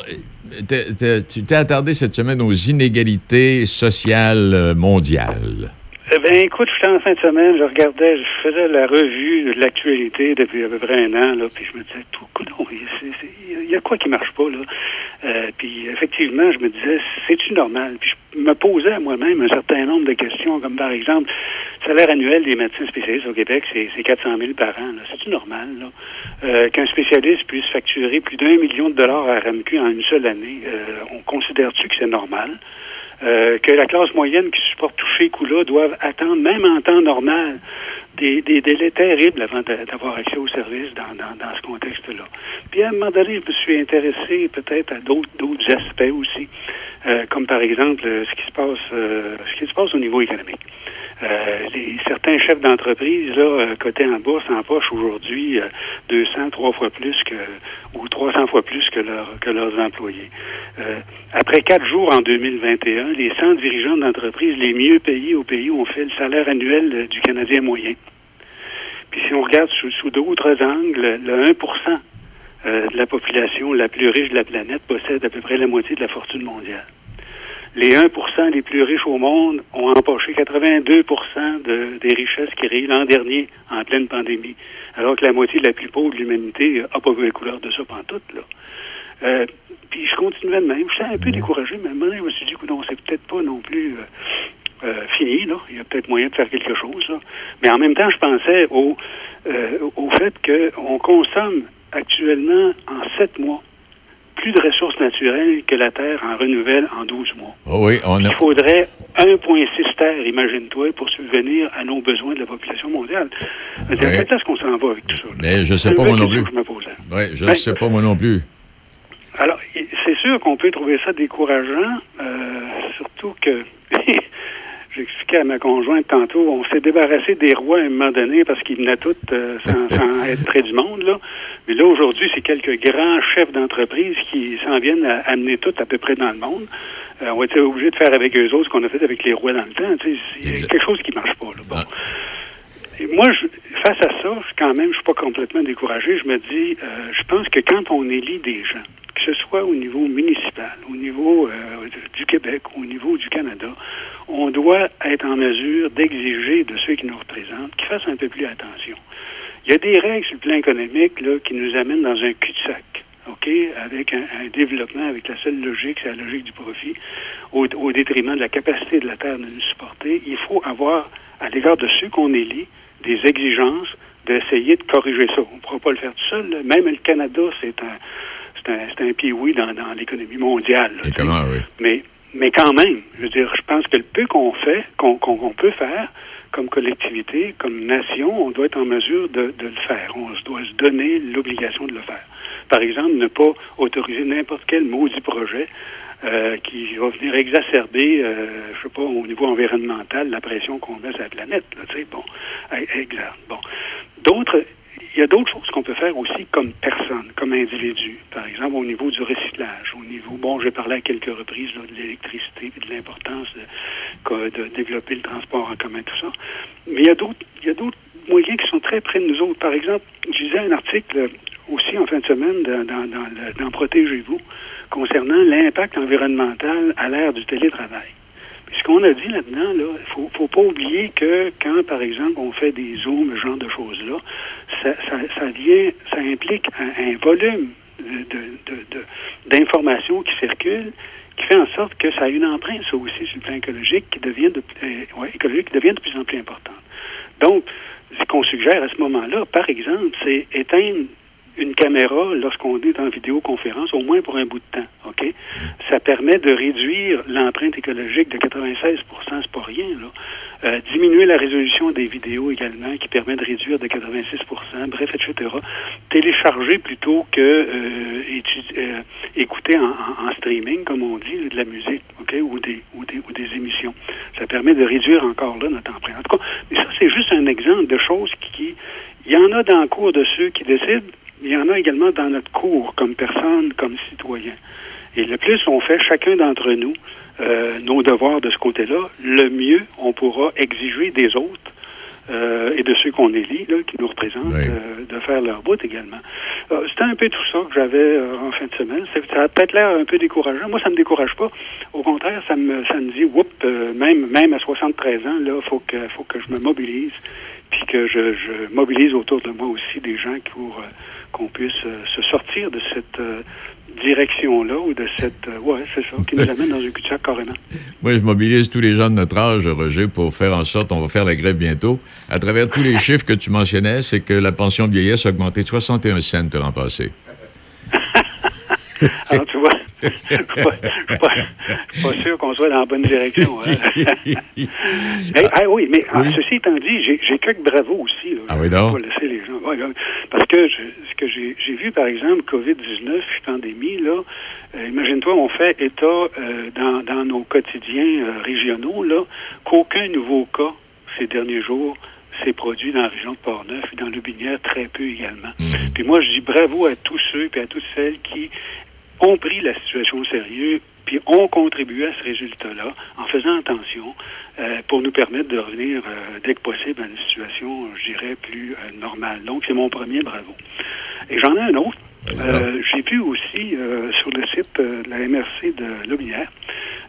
Tu t'es attardé cette semaine aux inégalités sociales euh, mondiales. Eh bien, écoute, j'étais en fin de semaine, je regardais, je faisais la revue de l'actualité depuis à peu près un an, là, puis je me disais, tout, il y a quoi qui marche pas, là? Euh, puis effectivement, je me disais, c'est-tu normal? Puis je me posais à moi-même un certain nombre de questions, comme par exemple, le salaire annuel des médecins spécialistes au Québec, c'est c'est 400 000 par an. C'est-tu normal, là? Euh, Qu'un spécialiste puisse facturer plus d'un million de dollars à RMQ en une seule année, euh, on considère-tu que c'est normal? Euh, que la classe moyenne qui supporte tous ces coûts-là doivent attendre, même en temps normal, des, des délais terribles avant d'a- d'avoir accès aux services dans, dans, dans ce contexte-là. Puis à un moment donné, je me suis intéressé peut-être à d'autres aspects aussi, euh, comme par exemple euh, ce qui se passe euh, ce qui se passe au niveau économique. Euh, les, certains chefs d'entreprise, là, euh, cotés en bourse, en poche aujourd'hui, euh, 200, trois fois plus que, ou 300 fois plus que, que leurs employés. Euh, après quatre jours en 2021, les 100 dirigeants d'entreprise les mieux payés au pays ont fait le salaire annuel euh, du Canadien moyen. Puis si on regarde sous, sous d'autres angles, le 1% euh, de la population la plus riche de la planète possède à peu près la moitié de la fortune mondiale. Les 1% les plus riches au monde ont empoché 82 de, des richesses créées l'an dernier en pleine pandémie, alors que la moitié de la plus pauvre de l'humanité n'a pas vu la couleur de ça pantoute. Là. Euh, puis je continuais de même. J'étais un peu découragé, mais à un moment donné, je me suis dit, non, c'est peut-être pas non plus euh, euh, fini. Là. Il y a peut-être moyen de faire quelque chose. Là. Mais en même temps, je pensais au, au fait qu'on consomme actuellement en sept mois plus de ressources naturelles que la Terre en renouvelle en 12 mois. Oh oui, on a. Il faudrait 1,6 terres, imagine-toi, pour subvenir à nos besoins de la population mondiale. C'est Ouais. peut-être ce qu'on s'en va avec tout ça. là. Mais je sais C'est pas une moi non plus. je me. Oui, je ne Ben, sais pas moi non plus. C'est sûr qu'on peut trouver ça décourageant, euh, surtout que, j'expliquais à ma conjointe tantôt, on s'est débarrassé des rois à un moment donné parce qu'ils venaient tous euh, sans, sans être près du monde, là. Mais là, aujourd'hui, c'est quelques grands chefs d'entreprise qui s'en viennent à amener tout à peu près dans le monde. Euh, on va être obligé de faire avec eux autres ce qu'on a fait avec les rois dans le temps. tu sais. C'est quelque chose qui marche pas, là. Bon. et moi, je, face à ça, quand même, je suis pas complètement découragé. Je me dis, euh, je pense que quand on élit des gens, ce soit au niveau municipal, au niveau euh, du Québec, au niveau du Canada, on doit être en mesure d'exiger de ceux qui nous représentent qu'ils fassent un peu plus attention. Il y a des règles sur le plan économique là, qui nous amènent dans un cul-de-sac. OK, avec un, développement avec la seule logique, c'est la logique du profit, au, au détriment de la capacité de la Terre de nous supporter. Il faut avoir, à l'égard de ceux qu'on élit, des exigences d'essayer de corriger ça. On ne pourra pas le faire tout seul. Même le Canada, c'est un, c'est un, un pied-oui dans, dans l'économie mondiale. là, oui. Mais, mais quand même, je veux dire, je pense que le peu qu'on fait, qu'on peut faire comme collectivité, comme nation, on doit être en mesure de, de le faire. On se doit se donner l'obligation de le faire. Par exemple, ne pas autoriser n'importe quel maudit projet euh, qui va venir exacerber, euh, je sais pas, au niveau environnemental, la pression qu'on met sur la planète. Là, bon, exact. Bon, d'autres, il y a d'autres choses qu'on peut faire aussi comme personne, comme individu. Par exemple, au niveau du recyclage, au niveau, bon, j'ai parlé à quelques reprises là, de l'électricité et de l'importance de, développer le transport en commun, tout ça. Mais il y a d'autres, il y a d'autres moyens qui sont très près de nous autres. Par exemple, je lisais un article aussi en fin de semaine dans Protégez-vous concernant l'impact environnemental à l'ère du télétravail. Ce qu'on a dit là-dedans, là, faut, faut pas oublier que quand, par exemple, on fait des zooms, ce genre de choses-là, ça, ça, implique un, volume de, de, d'informations qui circulent, qui fait en sorte que ça a une empreinte, ça aussi, sur le plan écologique, qui devient de, euh, écologique, qui devient de plus en plus importante. Donc, ce qu'on suggère à ce moment-là, par exemple, c'est éteindre une caméra lorsqu'on est en vidéoconférence, au moins pour un bout de temps, OK? Ça permet de réduire l'empreinte écologique de 96% c'est pas rien, là. Euh, diminuer la résolution des vidéos également, qui permet de réduire de 86% bref, etc. Télécharger plutôt que euh, euh, écouter en, en- en streaming, comme on dit, de la musique, OK? Ou des, ou des, ou des émissions. Ça permet de réduire encore là notre empreinte. En tout cas, mais ça, c'est juste un exemple de choses qui, il y en a dans le cours de ceux qui décident, il y en a également dans notre cours comme personne, comme citoyen. Et le plus on fait chacun d'entre nous euh, nos devoirs de ce côté-là, le mieux on pourra exiger des autres euh, et de ceux qu'on élit, là, qui nous représentent, euh, de faire leur bout également. Euh, C'était un peu tout ça que j'avais en fin de semaine. Ça a peut-être l'air un peu décourageant. Moi, ça me décourage pas. Au contraire, ça me, ça me dit, whoop, même, même à 73 ans, là, faut que, faut que je me mobilise, puis que je, je mobilise autour de moi aussi des gens pour qu'on puisse euh, se sortir de cette euh, direction-là ou de cette, euh, ouais, c'est ça, qui nous amène dans un cul-de-sac carrément. Moi, je mobilise tous les gens de notre âge, Roger, pour faire en sorte, on va faire la grève bientôt. À travers tous les chiffres que tu mentionnais, c'est que la pension de vieillesse a augmenté de 61 cents l'an passé. Alors, tu vois, je suis pas, je suis pas- sûr qu'on soit dans la bonne direction. hein. Ah oui, mais ceci étant dit, j'ai quelques bravos aussi. Là. Ah oui, pas laisser les gens. Ouais, là, parce que je- ce que j'ai vu, par exemple, COVID-19, pandémie, là, euh, imagine-toi, on fait état euh, dans, dans nos quotidiens euh, régionaux là, qu'aucun nouveau cas ces derniers jours s'est produit dans la région de Portneuf et dans le Binière, très peu également. Puis moi, je dis bravo à tous ceux et à toutes celles qui ont pris la situation au sérieux puis ont contribué à ce résultat-là en faisant attention euh, pour nous permettre de revenir euh, dès que possible à une situation, je dirais, plus euh, normale. Donc, c'est mon premier bravo. Et j'en ai un autre. Euh, J'ai vu aussi euh, sur le site euh, de la MRC de Lobinière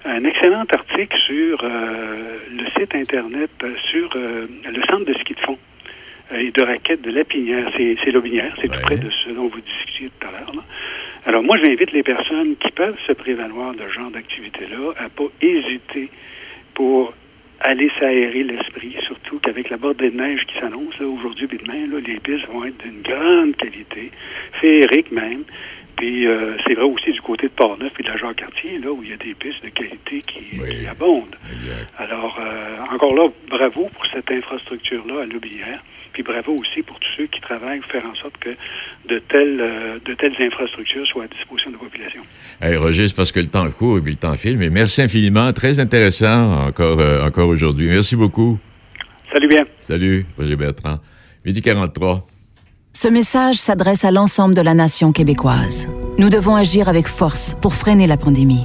un excellent article sur euh, le site Internet, sur euh, le centre de ski de fond et de raquettes de Lapinière. C'est c'est Lobinière, c'est tout près de ce dont vous discutiez tout à l'heure. Alors moi, j'invite les personnes qui peuvent se prévaloir de ce genre d'activité-là à pas hésiter pour aller s'aérer l'esprit, surtout qu'avec la bordée de neige qui s'annonce aujourd'hui et demain, là, les pistes vont être d'une grande qualité, féeriques même. Puis euh, c'est vrai aussi du côté de Portneuf et de la Jacques-Cartier, là, où il y a des pistes de qualité qui, qui abondent. Alors, euh, encore là, bravo pour cette infrastructure-là à Lobinière. Puis bravo aussi pour tous ceux qui travaillent pour faire en sorte que de telles, euh, de telles infrastructures soient à disposition de la population. Hey, Roger, c'est parce que le temps court et puis le temps file, mais merci infiniment. Très intéressant encore, euh, encore aujourd'hui. Merci beaucoup. Salut bien. Salut, Roger Bertrand. Midi 43. Ce message s'adresse à l'ensemble de la nation québécoise. Nous devons agir avec force pour freiner la pandémie.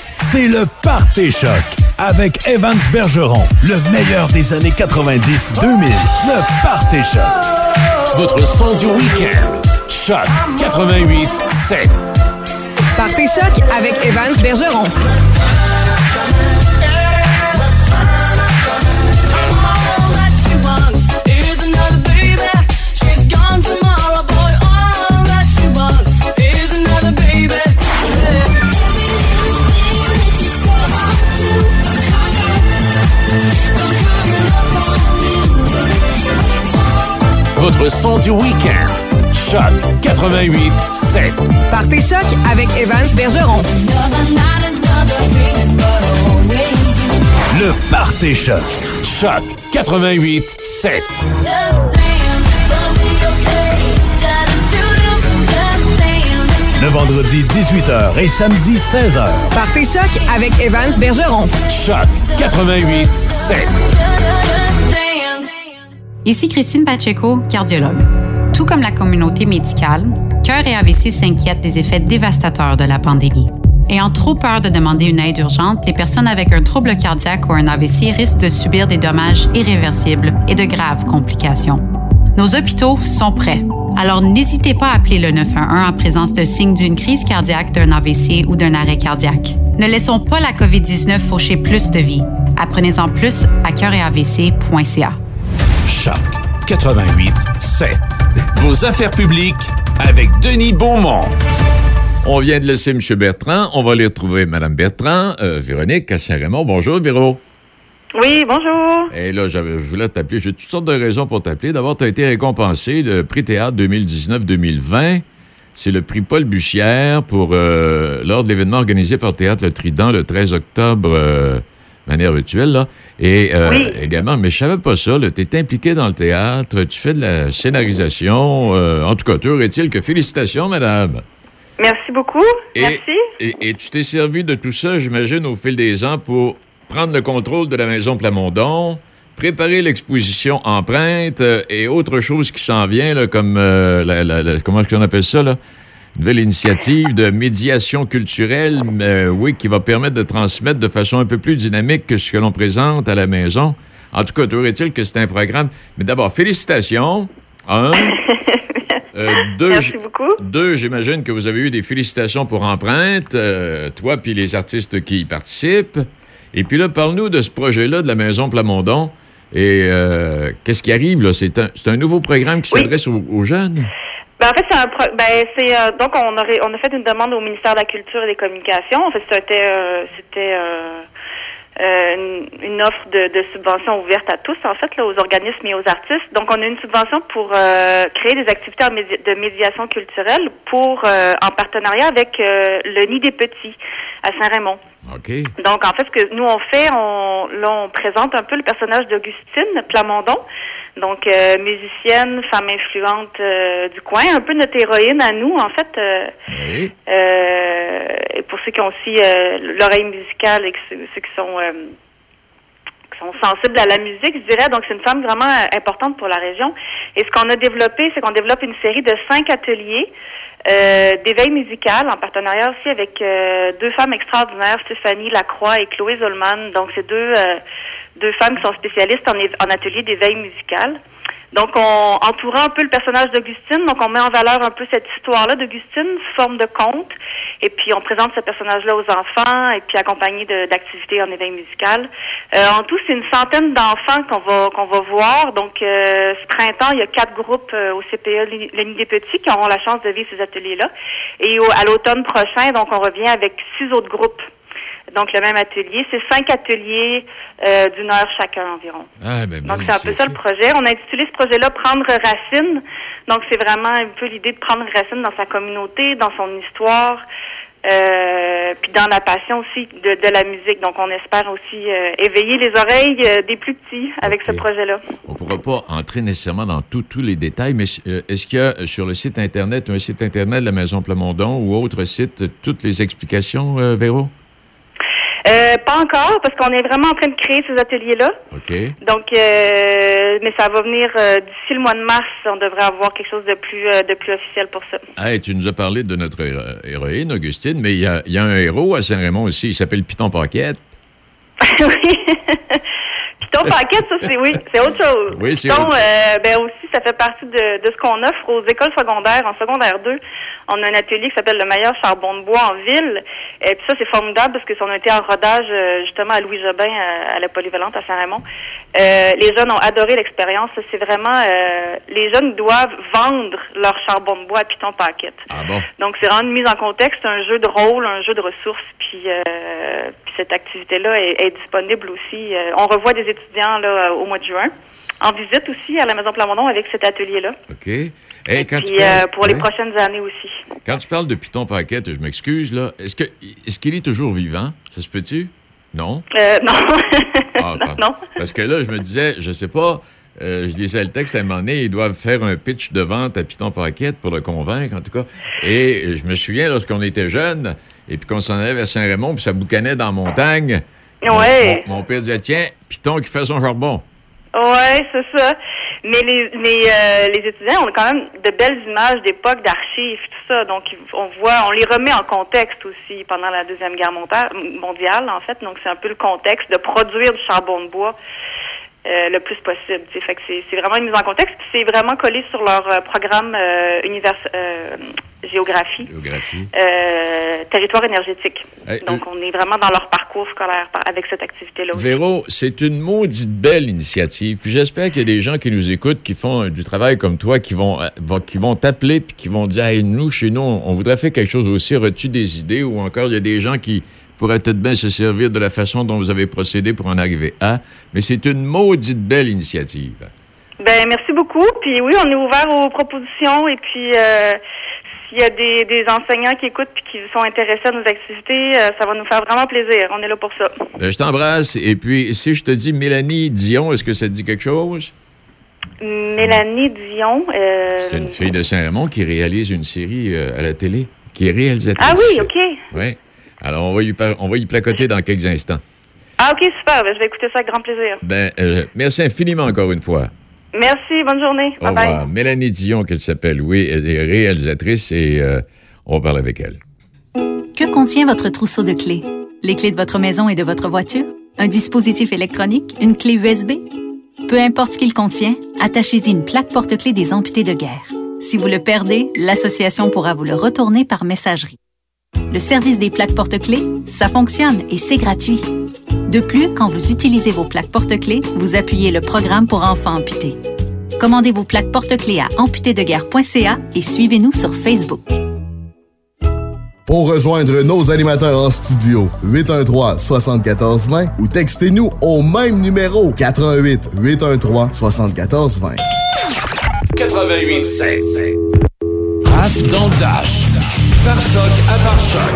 c'est le Party Choc avec Evans Bergeron, le meilleur des années 90-2000. Le Party Choc. Votre son du week-end. Choc 88 7. Partez choc avec Evans Bergeron. Votre son du week-end. Choc 88 7. Partez choc avec Evans Bergeron. Le Party Choc. Choc 88 7. Le vendredi 18h et samedi 16h. Partez choc avec Evans Bergeron. Choc 88 7. Ici Christine Pacheco, cardiologue. Tout comme la communauté médicale, Cœur et AVC s'inquiètent des effets dévastateurs de la pandémie. Ayant trop peur de demander une aide urgente, les personnes avec un trouble cardiaque ou un AVC risquent de subir des dommages irréversibles et de graves complications. Nos hôpitaux sont prêts. Alors n'hésitez pas à appeler le 911 en présence de signes d'une crise cardiaque, d'un AVC ou d'un arrêt cardiaque. Ne laissons pas la COVID-19 faucher plus de vies. Apprenez-en plus à cœuretavc.ca. Choc 88 7. Vos affaires publiques avec Denis Beaumont. On vient de laisser M. Bertrand. On va aller retrouver Mme Bertrand, euh, Véronique à Saint-Raymond. Bonjour, Véro. Oui, bonjour. Et là, j'avais, je voulais t'appeler. J'ai toutes sortes de raisons pour t'appeler. D'abord, tu as été récompensé le prix théâtre 2019-2020. C'est le prix Paul Buchière pour euh, lors de l'événement organisé par Théâtre Le Trident le 13 octobre, euh, manière virtuelle. Là. Et euh, Oui. également, mais je savais pas ça. Tu es impliqué dans le théâtre, tu fais de la scénarisation. euh, en tout cas, toujours est-il que félicitations, madame. Merci beaucoup. Et, Merci. Et, et tu t'es servi de tout ça, j'imagine, au fil des ans pour prendre le contrôle de la Maison Plamondon, préparer l'exposition Empreinte euh, et autre chose qui s'en vient, là, comme, euh, la, la- la- comment est-ce qu'on appelle ça, là? Une nouvelle initiative de médiation culturelle, mais, oui, qui va permettre de transmettre de façon un peu plus dynamique que ce que l'on présente à la maison. En tout cas, toujours est-il que c'est un programme. Mais d'abord, félicitations. Un. Euh, deux, Merci beaucoup. Deux, j'imagine que vous avez eu des félicitations pour Empreinte, euh, toi puis les artistes qui y participent. Et puis là, parle-nous de ce projet-là de la Maison Plamondon. Et euh, qu'est-ce qui arrive là? C'est un, un nouveau programme qui Oui. s'adresse aux, aux jeunes? Ben, en fait, c'est un pro- ben, c'est euh, donc on aurait on a fait une demande au ministère de la Culture et des Communications. En fait, c'était euh, c'était euh, une, offre de, de subvention ouverte à tous, en fait, là, aux organismes et aux artistes. Donc, on a une subvention pour euh, créer des activités en médi- de médiation culturelle pour euh, en partenariat avec euh, le Nid des Petits à Saint-Raymond. OK. Donc, en fait, ce que nous, on fait, on, là, on présente un peu le personnage d'Augustine Plamondon. Donc, euh, musicienne, femme influente euh, du coin, un peu notre héroïne à nous, en fait. euh, Oui. euh, et pour ceux qui ont aussi euh, l'oreille musicale et que ceux, ceux qui sont euh, sont sensibles à la musique, je dirais. Donc, c'est une femme vraiment euh, importante pour la région. Et ce qu'on a développé, c'est qu'on développe une série de cinq ateliers euh, d'éveil musical en partenariat aussi avec euh, deux femmes extraordinaires, Stéphanie Lacroix et Chloé Zolman. Donc, c'est deux, deux femmes qui sont spécialistes en, en atelier d'éveil musical. Donc, on entourant un peu le personnage d'Augustine, donc on met en valeur un peu cette histoire-là d'Augustine sous forme de conte, et puis on présente ce personnage-là aux enfants, et puis accompagné d'activités en éveil musical. Euh, en tout, c'est une centaine d'enfants qu'on va qu'on va voir. Donc, euh, ce printemps, il y a quatre groupes euh, au CPE Le Nid des Petits qui auront la chance de vivre ces ateliers-là. Et à l'automne prochain, donc, on revient avec six autres groupes. Donc, le même atelier. C'est cinq ateliers euh, d'une heure chacun environ. Ah, ben, Donc, ben, c'est un peu ça le projet. On a intitulé ce projet-là Prendre racine. Donc, c'est vraiment un peu l'idée de prendre racine dans sa communauté, dans son histoire, Euh, puis dans la passion aussi de, de la musique. Donc, on espère aussi euh, éveiller les oreilles euh, des plus petits avec ce projet-là. On ne pourra pas entrer nécessairement dans tous les détails, mais est-ce qu'il y a sur le site Internet, un site Internet de la Maison Plamondon ou autre site, toutes les explications, Véro? Euh, pas encore, parce qu'on est vraiment en train de créer ces ateliers-là. OK. Donc, euh, mais ça va venir euh, d'ici le mois de mars. On devrait avoir quelque chose de plus de plus officiel pour ça. Hey, tu nous as parlé de notre héro- héroïne, Augustine, mais il y a, y a un héros à Saint-Raymond aussi. Il s'appelle Piton Paquette. Piton paquette, ça c'est oui, c'est autre chose. Oui, c'est Piton, autre euh, ben aussi, ça fait partie de, de ce qu'on offre aux écoles secondaires. En secondaire 2, on a un atelier qui s'appelle le meilleur charbon de bois en ville. Et puis ça, c'est formidable parce que on a été en rodage euh, justement à Louis Jobin à, à la polyvalente à Saint-Raymond. Euh, les jeunes ont adoré l'expérience. C'est vraiment euh, les jeunes doivent vendre leur charbon de bois à Piton paquette. Ah bon? Donc, c'est vraiment une mise en contexte, un jeu de rôle, un jeu de ressources. Puis, euh, puis cette activité-là est, est disponible aussi. Euh, on revoit des étudiants là, au mois de juin, en visite aussi à la Maison Plamondon avec cet atelier-là. OK. Hey, quand, tu Puis parles, euh, pour les prochaines années aussi. quand tu parles de Piton Paquette, je m'excuse, là. Est-ce que est-ce qu'il est toujours vivant? Ça se peut-tu? Non? Euh, non. Ah, non. Parce que là, je me disais, je sais pas, euh, je lisais le texte à un moment donné, ils doivent faire un pitch de vente à Piton Paquette pour le convaincre, en tout cas. Et euh, je me souviens, lorsqu'on était jeunes, et puis qu'on s'en allait vers Saint-Raymond, puis ça boucanait dans la montagne. Ouais. Mon, mon père disait, tiens, Piton qui fait son charbon. Ouais, c'est ça. Mais les les, euh, les étudiants ont quand même de belles images d'époque, d'archives, tout ça. Donc, on voit, on les remet en contexte aussi pendant la Deuxième Guerre mondiale, en fait. Donc, c'est un peu le contexte de produire du charbon de bois euh, le plus possible. Fait que c'est vraiment une mise en contexte. C'est vraiment collé sur leur euh, programme euh, univers euh, géographie, Géographie. territoire énergétique. Donc, on est vraiment dans leur parcours scolaire avec cette activité-là. Véro, c'est une maudite belle initiative. Puis j'espère qu'il y a des gens qui nous écoutent, qui font du travail comme toi, qui vont, vont- qui vont t'appeler puis qui vont dire hey, nous, chez nous, on voudrait faire quelque chose aussi. Aurais-tu des idées? Ou encore, il y a des gens qui pourraient peut-être bien se servir de la façon dont vous avez procédé pour en arriver à. Mais c'est une maudite belle initiative. Ben merci beaucoup. Puis oui, on est ouvert aux propositions et puis euh, s'il y a des, des enseignants qui écoutent puis qui sont intéressés à nos activités, euh, ça va nous faire vraiment plaisir. On est là pour ça. Euh, je t'embrasse. Et puis, si je te dis Mélanie Dion, est-ce que ça te dit quelque chose? Mélanie Dion. euh, C'est une fille de Saint-Raymond qui réalise une série à la télé, qui est réalisatrice. Ah oui, ok. Oui. Alors, on va, y, on va y placoter dans quelques instants. Ah ok, super. Ben, je vais écouter ça avec grand plaisir. Ben, euh, merci infiniment encore une fois. Merci, bonne journée. Au Bye bye. revoir. Mélanie Dion, qu'elle s'appelle, oui, elle est réalisatrice et euh, on parle avec elle. Que contient votre trousseau de clés? Les clés de votre maison et de votre voiture? Un dispositif électronique? Une clé USB? Peu importe ce qu'il contient, attachez-y une plaque porte-clés des amputés de guerre. Si vous le perdez, l'association pourra vous le retourner par messagerie. Le service des plaques porte-clés, ça fonctionne et c'est gratuit. De plus, quand vous utilisez vos plaques porte-clés, vous appuyez le programme pour enfants amputés. Commandez vos plaques porte-clés à amputédeguerre.ca et suivez-nous sur Facebook. Pour rejoindre nos animateurs en studio, 813-7420 ou textez-nous au même numéro 88 813 7420. 88 7. Raph dans le dash. Par choc à par choc.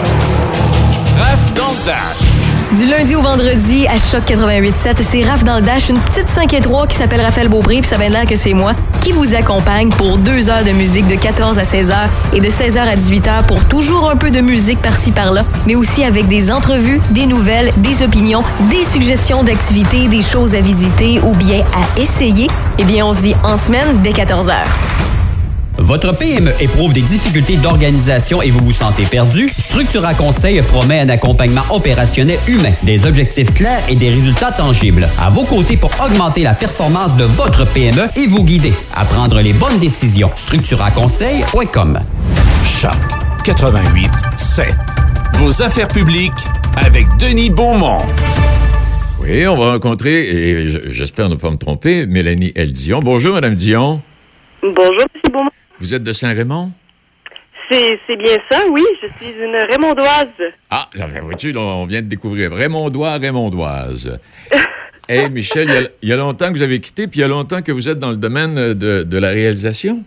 Raph dans le dash. Du lundi au vendredi à Choc 88.7, c'est Raph dans le Dash, une petite 5 et 3 qui s'appelle Raphaël Beaubré, puis ça de là que c'est moi, qui vous accompagne pour deux heures de musique de 14 à 16 heures et de 16 heures à 18 heures pour toujours un peu de musique par-ci par-là, mais aussi avec des entrevues, des nouvelles, des opinions, des suggestions d'activités, des choses à visiter ou bien à essayer. Eh bien, on se dit en semaine dès 14 heures. Votre PME éprouve des difficultés d'organisation et vous vous sentez perdu? Structura Conseil promet un accompagnement opérationnel humain, des objectifs clairs et des résultats tangibles. À vos côtés pour augmenter la performance de votre PME et vous guider à prendre les bonnes décisions. StructuraConseil.com Choc 88 7. Vos affaires publiques avec Denis Beaumont. Oui, on va rencontrer, et j'espère ne pas me tromper, Mélanie L. Dion. Bonjour, Madame Dion. Bonjour, M. Beaumont. Vous êtes de Saint-Raymond? C'est bien ça, oui. Je suis une Raymondoise. Ah, là, ben, vois-tu, on vient de découvrir Raymondois, Raymondoise. Hey, Michel, il y a- il y, a longtemps que vous avez quitté, puis il y a longtemps que vous êtes dans le domaine de, de la réalisation?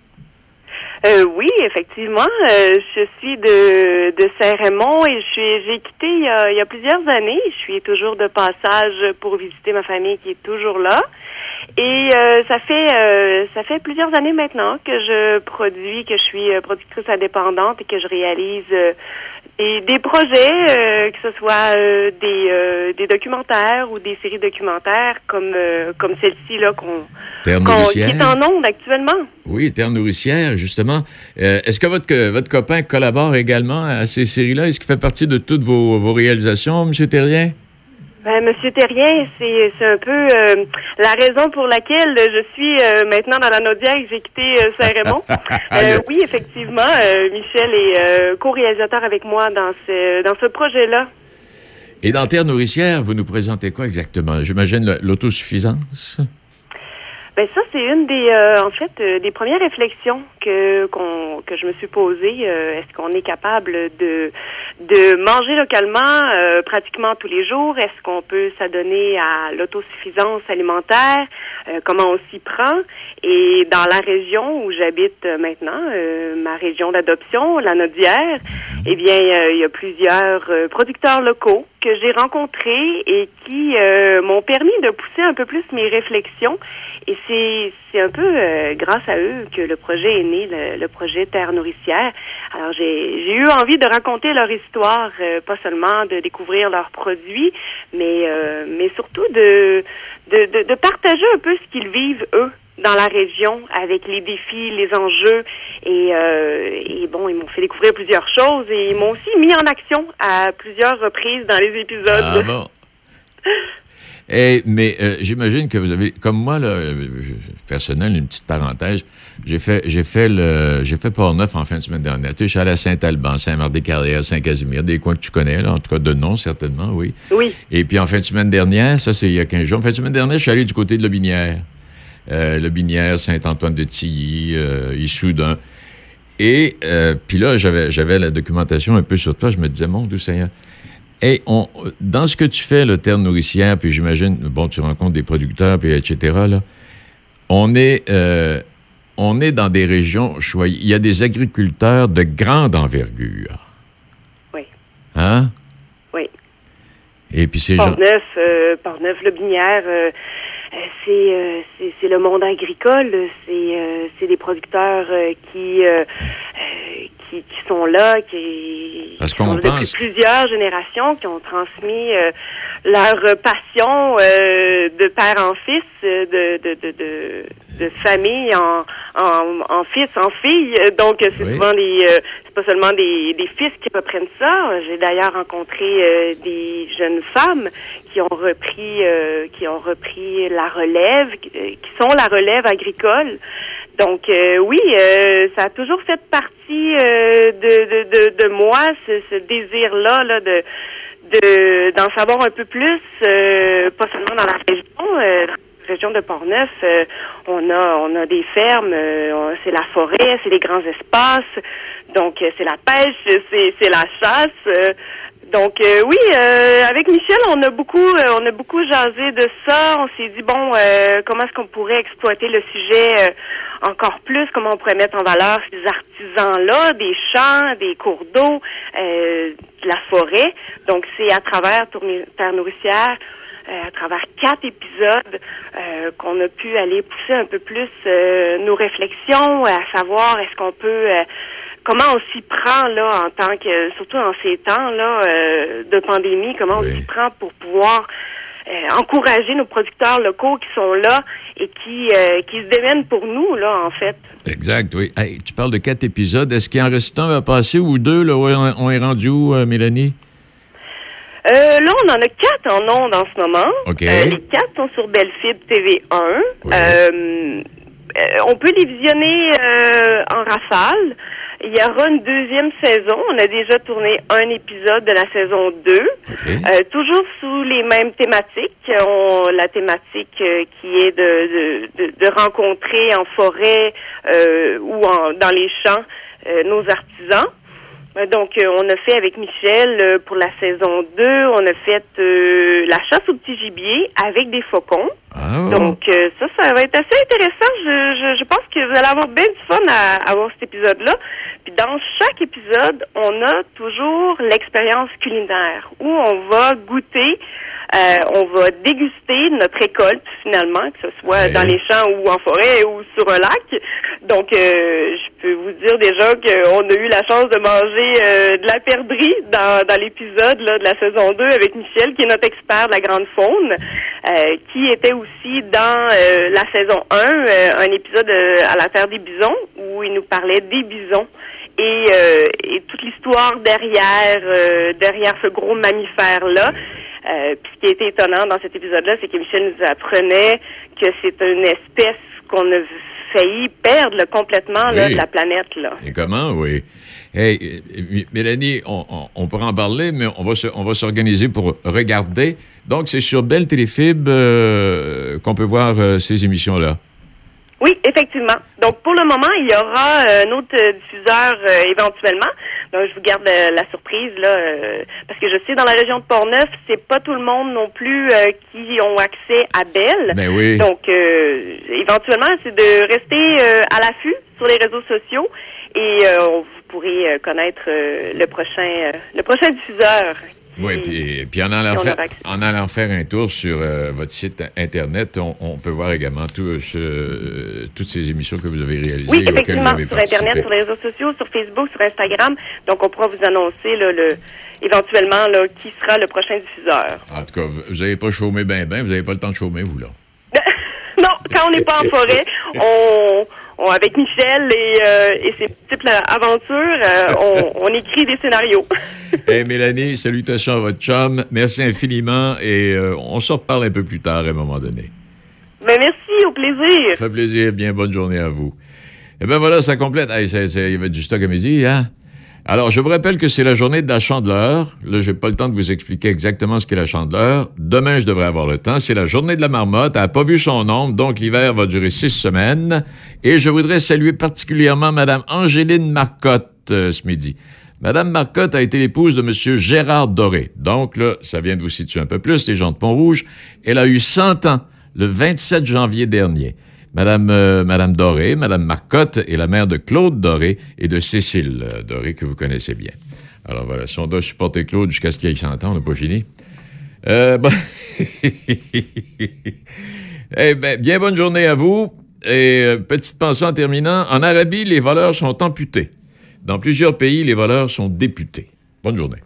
Euh, oui, effectivement. Euh, je suis de, de Saint-Raymond et j'ai quitté il y, a, il y a plusieurs années. Je suis toujours de passage pour visiter ma famille qui est toujours là. Et euh, ça fait euh, ça fait plusieurs années maintenant que je produis, que je suis euh, productrice indépendante et que je réalise euh, des, des projets, que ce soit des, des documentaires ou des séries documentaires comme comme celle-ci là qu'on qu'on- qui est en ondes actuellement. Oui, Terre nourricière, justement. Est-ce que votre, votre copain collabore également à ces séries-là? Est-ce qu'il fait partie de toutes vos, vos réalisations, M. Terrien? Ben, Monsieur Terrien, c'est un peu euh, la raison pour laquelle je suis euh, maintenant dans la Naudière j'ai quitté euh, Saint-Raymond. Oui, effectivement, Michel est co-réalisateur avec moi dans ce dans ce projet-là. Et dans Terre nourricière, vous nous présentez quoi exactement? J'imagine l'autosuffisance? Ben ça, c'est une des, euh, en fait, euh, des premières réflexions que que je me suis posée. Euh, Est-ce qu'on est capable de de manger localement pratiquement tous les jours? Est-ce qu'on peut s'adonner à l'autosuffisance alimentaire? Comment on s'y prend? Et dans la région où j'habite maintenant, ma région d'adoption, la Nodière, eh bien, il y a plusieurs producteurs locaux que j'ai rencontrés et qui euh, m'ont permis de pousser un peu plus mes réflexions. Et c'est un peu euh, grâce à eux que le projet est né, le, le projet Terre nourricière. Alors j'ai j'ai eu envie de raconter leur histoire, euh, pas seulement de découvrir leurs produits, mais euh, mais surtout de de partager un peu ce qu'ils vivent eux dans la région avec les défis, les enjeux et, euh, et bon, ils m'ont fait découvrir plusieurs choses et ils m'ont aussi mis en action à plusieurs reprises dans les épisodes. Ah bon? Eh, mais euh, j'imagine que vous avez, comme moi, là, euh, je- personnel, une petite parenthèse, j'ai fait, j'ai fait le, j'ai fait Port-Neuf en fin de semaine dernière. Tu sais, je suis allé à Saint-Alban, Saint-Marc-des-Carrières, Saint-Casimir, des coins que tu connais, là, en tout cas de nom, certainement, oui. Oui. Et puis en fin de semaine dernière, ça c'est il y a 15 jours, en fin de semaine dernière, je suis allé du côté de Lobinière. Euh, Lobinière, Saint-Antoine-de-Tilly, euh, Issoudun. Et euh, puis là, j'avais, j'avais la documentation un peu sur toi. Je me disais, mon Dieu Seigneur. Et on, dans ce que tu fais, le terre nourricière, puis j'imagine, bon, tu rencontres des producteurs, puis etc., là, on est, euh, on est dans des régions, il y a des agriculteurs de grande envergure. Oui. Hein? Oui. Et puis ces gens... Port-Neuf, euh, Port-Neuf-Lobinière, euh, c'est, euh, c'est c'est le monde agricole, c'est euh, c'est des producteurs euh, qui, euh, euh, qui qui sont là, qui, Parce qui sont depuis pense- plusieurs générations, qui ont transmis euh, leur passion euh, de père en fils, euh, de de de de, de famille en, en en fils, en fille. Donc euh, c'est Oui. souvent euh, c'est pas seulement des, fils qui reprennent ça. J'ai d'ailleurs rencontré euh, des jeunes femmes qui ont repris euh, qui ont repris la relève, qui euh, qui sont la relève agricole. Donc oui, ça a toujours fait partie de, de, de, moi, ce, désir-là là, de de d'en savoir un peu plus, pas seulement dans la région. Région de Portneuf, euh, on a on a des fermes, euh, c'est la forêt, c'est les grands espaces, donc euh, c'est la pêche, c'est c'est la chasse. euh, donc oui, avec Michel, on a beaucoup, on a beaucoup jasé de ça. On s'est dit bon, comment est-ce qu'on pourrait exploiter le sujet encore plus Comment on pourrait mettre en valeur ces artisans-là, des champs, des cours d'eau, de la forêt. Donc c'est à travers Terre nourricière, à travers quatre épisodes, euh, qu'on a pu aller pousser un peu plus euh, nos réflexions, à savoir est-ce qu'on peut euh, comment on s'y prend là en tant que surtout en ces temps là euh, de pandémie, comment on s'y prend pour pouvoir euh, encourager nos producteurs locaux qui sont là et qui euh, qui se démènent pour nous là en fait. Exact, oui. Hey, tu parles de quatre épisodes. Est-ce qu'il en reste un à passer ou deux? Là, où on est rendu où, euh, Mélanie? Euh, là, on en a quatre en ondes en ce moment. Euh, les quatre sont sur Belfib TV1. Euh, euh, on peut les visionner en rafale. Il y aura une deuxième saison. On a déjà tourné un épisode de la saison 2. Euh, toujours sous les mêmes thématiques. On- la thématique qui est de, de, de, de rencontrer en forêt ou en, dans les champs nos artisans. Euh, Donc, euh, on a fait avec Michel euh, pour la saison 2, on a fait euh, la chasse au petit gibier avec des faucons. Ah, Donc, euh, ça, ça va être assez intéressant. Je, je, je pense que vous allez avoir bien du fun à, à voir cet épisode-là. Puis, dans chaque épisode, on a toujours l'expérience culinaire où on va goûter, euh, on va déguster notre récolte, finalement, que ce soit dans les champs ou en forêt ou sur un lac. Donc, euh, je peux vous dire déjà qu'on a eu la chance de manger euh, de la perdrix dans, dans l'épisode de la saison 2 avec Michel, qui est notre expert de la grande faune, qui était aussi dans la saison 1, euh, un épisode à la terre des bisons, où il nous parlait des bisons et, euh, et toute l'histoire derrière euh, derrière ce gros mammifère là. Euh, puis ce qui était étonnant dans cet épisode-là, c'est que Michel nous apprenait que c'est une espèce qu'on a failli perdre là, complètement là, Oui. de la planète là. Et comment, oui. Hey, euh, Mélanie, on, on, on pourra en parler, mais on va se- on va s'organiser pour regarder. Donc, c'est sur Belle Téléfib euh, qu'on peut voir euh, ces émissions-là. Oui, effectivement. Donc pour le moment, il y aura euh, un autre euh, diffuseur euh, éventuellement. Donc je vous garde euh, la surprise là, euh, parce que je sais dans la région de Portneuf, c'est pas tout le monde non plus euh, qui ont accès à Belle. Ben oui. Donc euh, éventuellement, c'est de rester euh, à l'affût sur les réseaux sociaux et euh, vous pourrez connaître le prochain euh, le prochain diffuseur. Oui, puis, puis en, allant faire, en allant faire un tour sur euh, votre site Internet, on, on peut voir également tout, ce- toutes ces émissions que vous avez réalisées Oui, vous effectivement, avez sur participé. Internet, sur les réseaux sociaux, sur Facebook, sur Instagram. Donc, on pourra vous annoncer là, le, éventuellement là, qui sera le prochain diffuseur. En tout cas, vous n'avez pas chômé ben ben, vous n'avez pas le temps de chômer, vous, là. Non, quand on n'est pas en forêt, on, on- avec Michel et, euh, et ses petites là, aventures, euh, on, on écrit des scénarios. Hey, Mélanie, salutations à votre chum. Merci infiniment et euh, on se reparle un peu plus tard à un moment donné. Mais merci, au plaisir. Ça fait plaisir. Bien, bonne journée à vous. Eh bien, voilà, ça complète. Hey, ça- ça- il y avait du stock à midi, hein? Alors, je vous rappelle que c'est la journée de la chandeleur. Là, j'ai pas le temps de vous expliquer exactement ce qu'est la chandeleur. Demain, je devrais avoir le temps. C'est la journée de la marmotte. Elle n'a pas vu son ombre, donc l'hiver va durer six semaines. Et je voudrais saluer particulièrement Madame Angéline Marcotte euh, ce midi. Madame Marcotte a été l'épouse de Monsieur Gérard Doré. Donc, là, ça vient de vous situer un peu plus, les gens de Pont-Rouge. Elle a eu 100 ans le 27 janvier dernier. Madame, euh, Madame Doré, Madame Marcotte est la mère de Claude Doré et de Cécile euh, Doré, que vous connaissez bien. Alors voilà, si on doit supporter Claude jusqu'à ce qu'il ait 100 ans, on n'a pas fini. Euh, eh ben, bien bonne journée à vous. Et petite pensée en terminant, en Arabie, les voleurs sont amputés. Dans plusieurs pays, les voleurs sont députés. Bonne journée.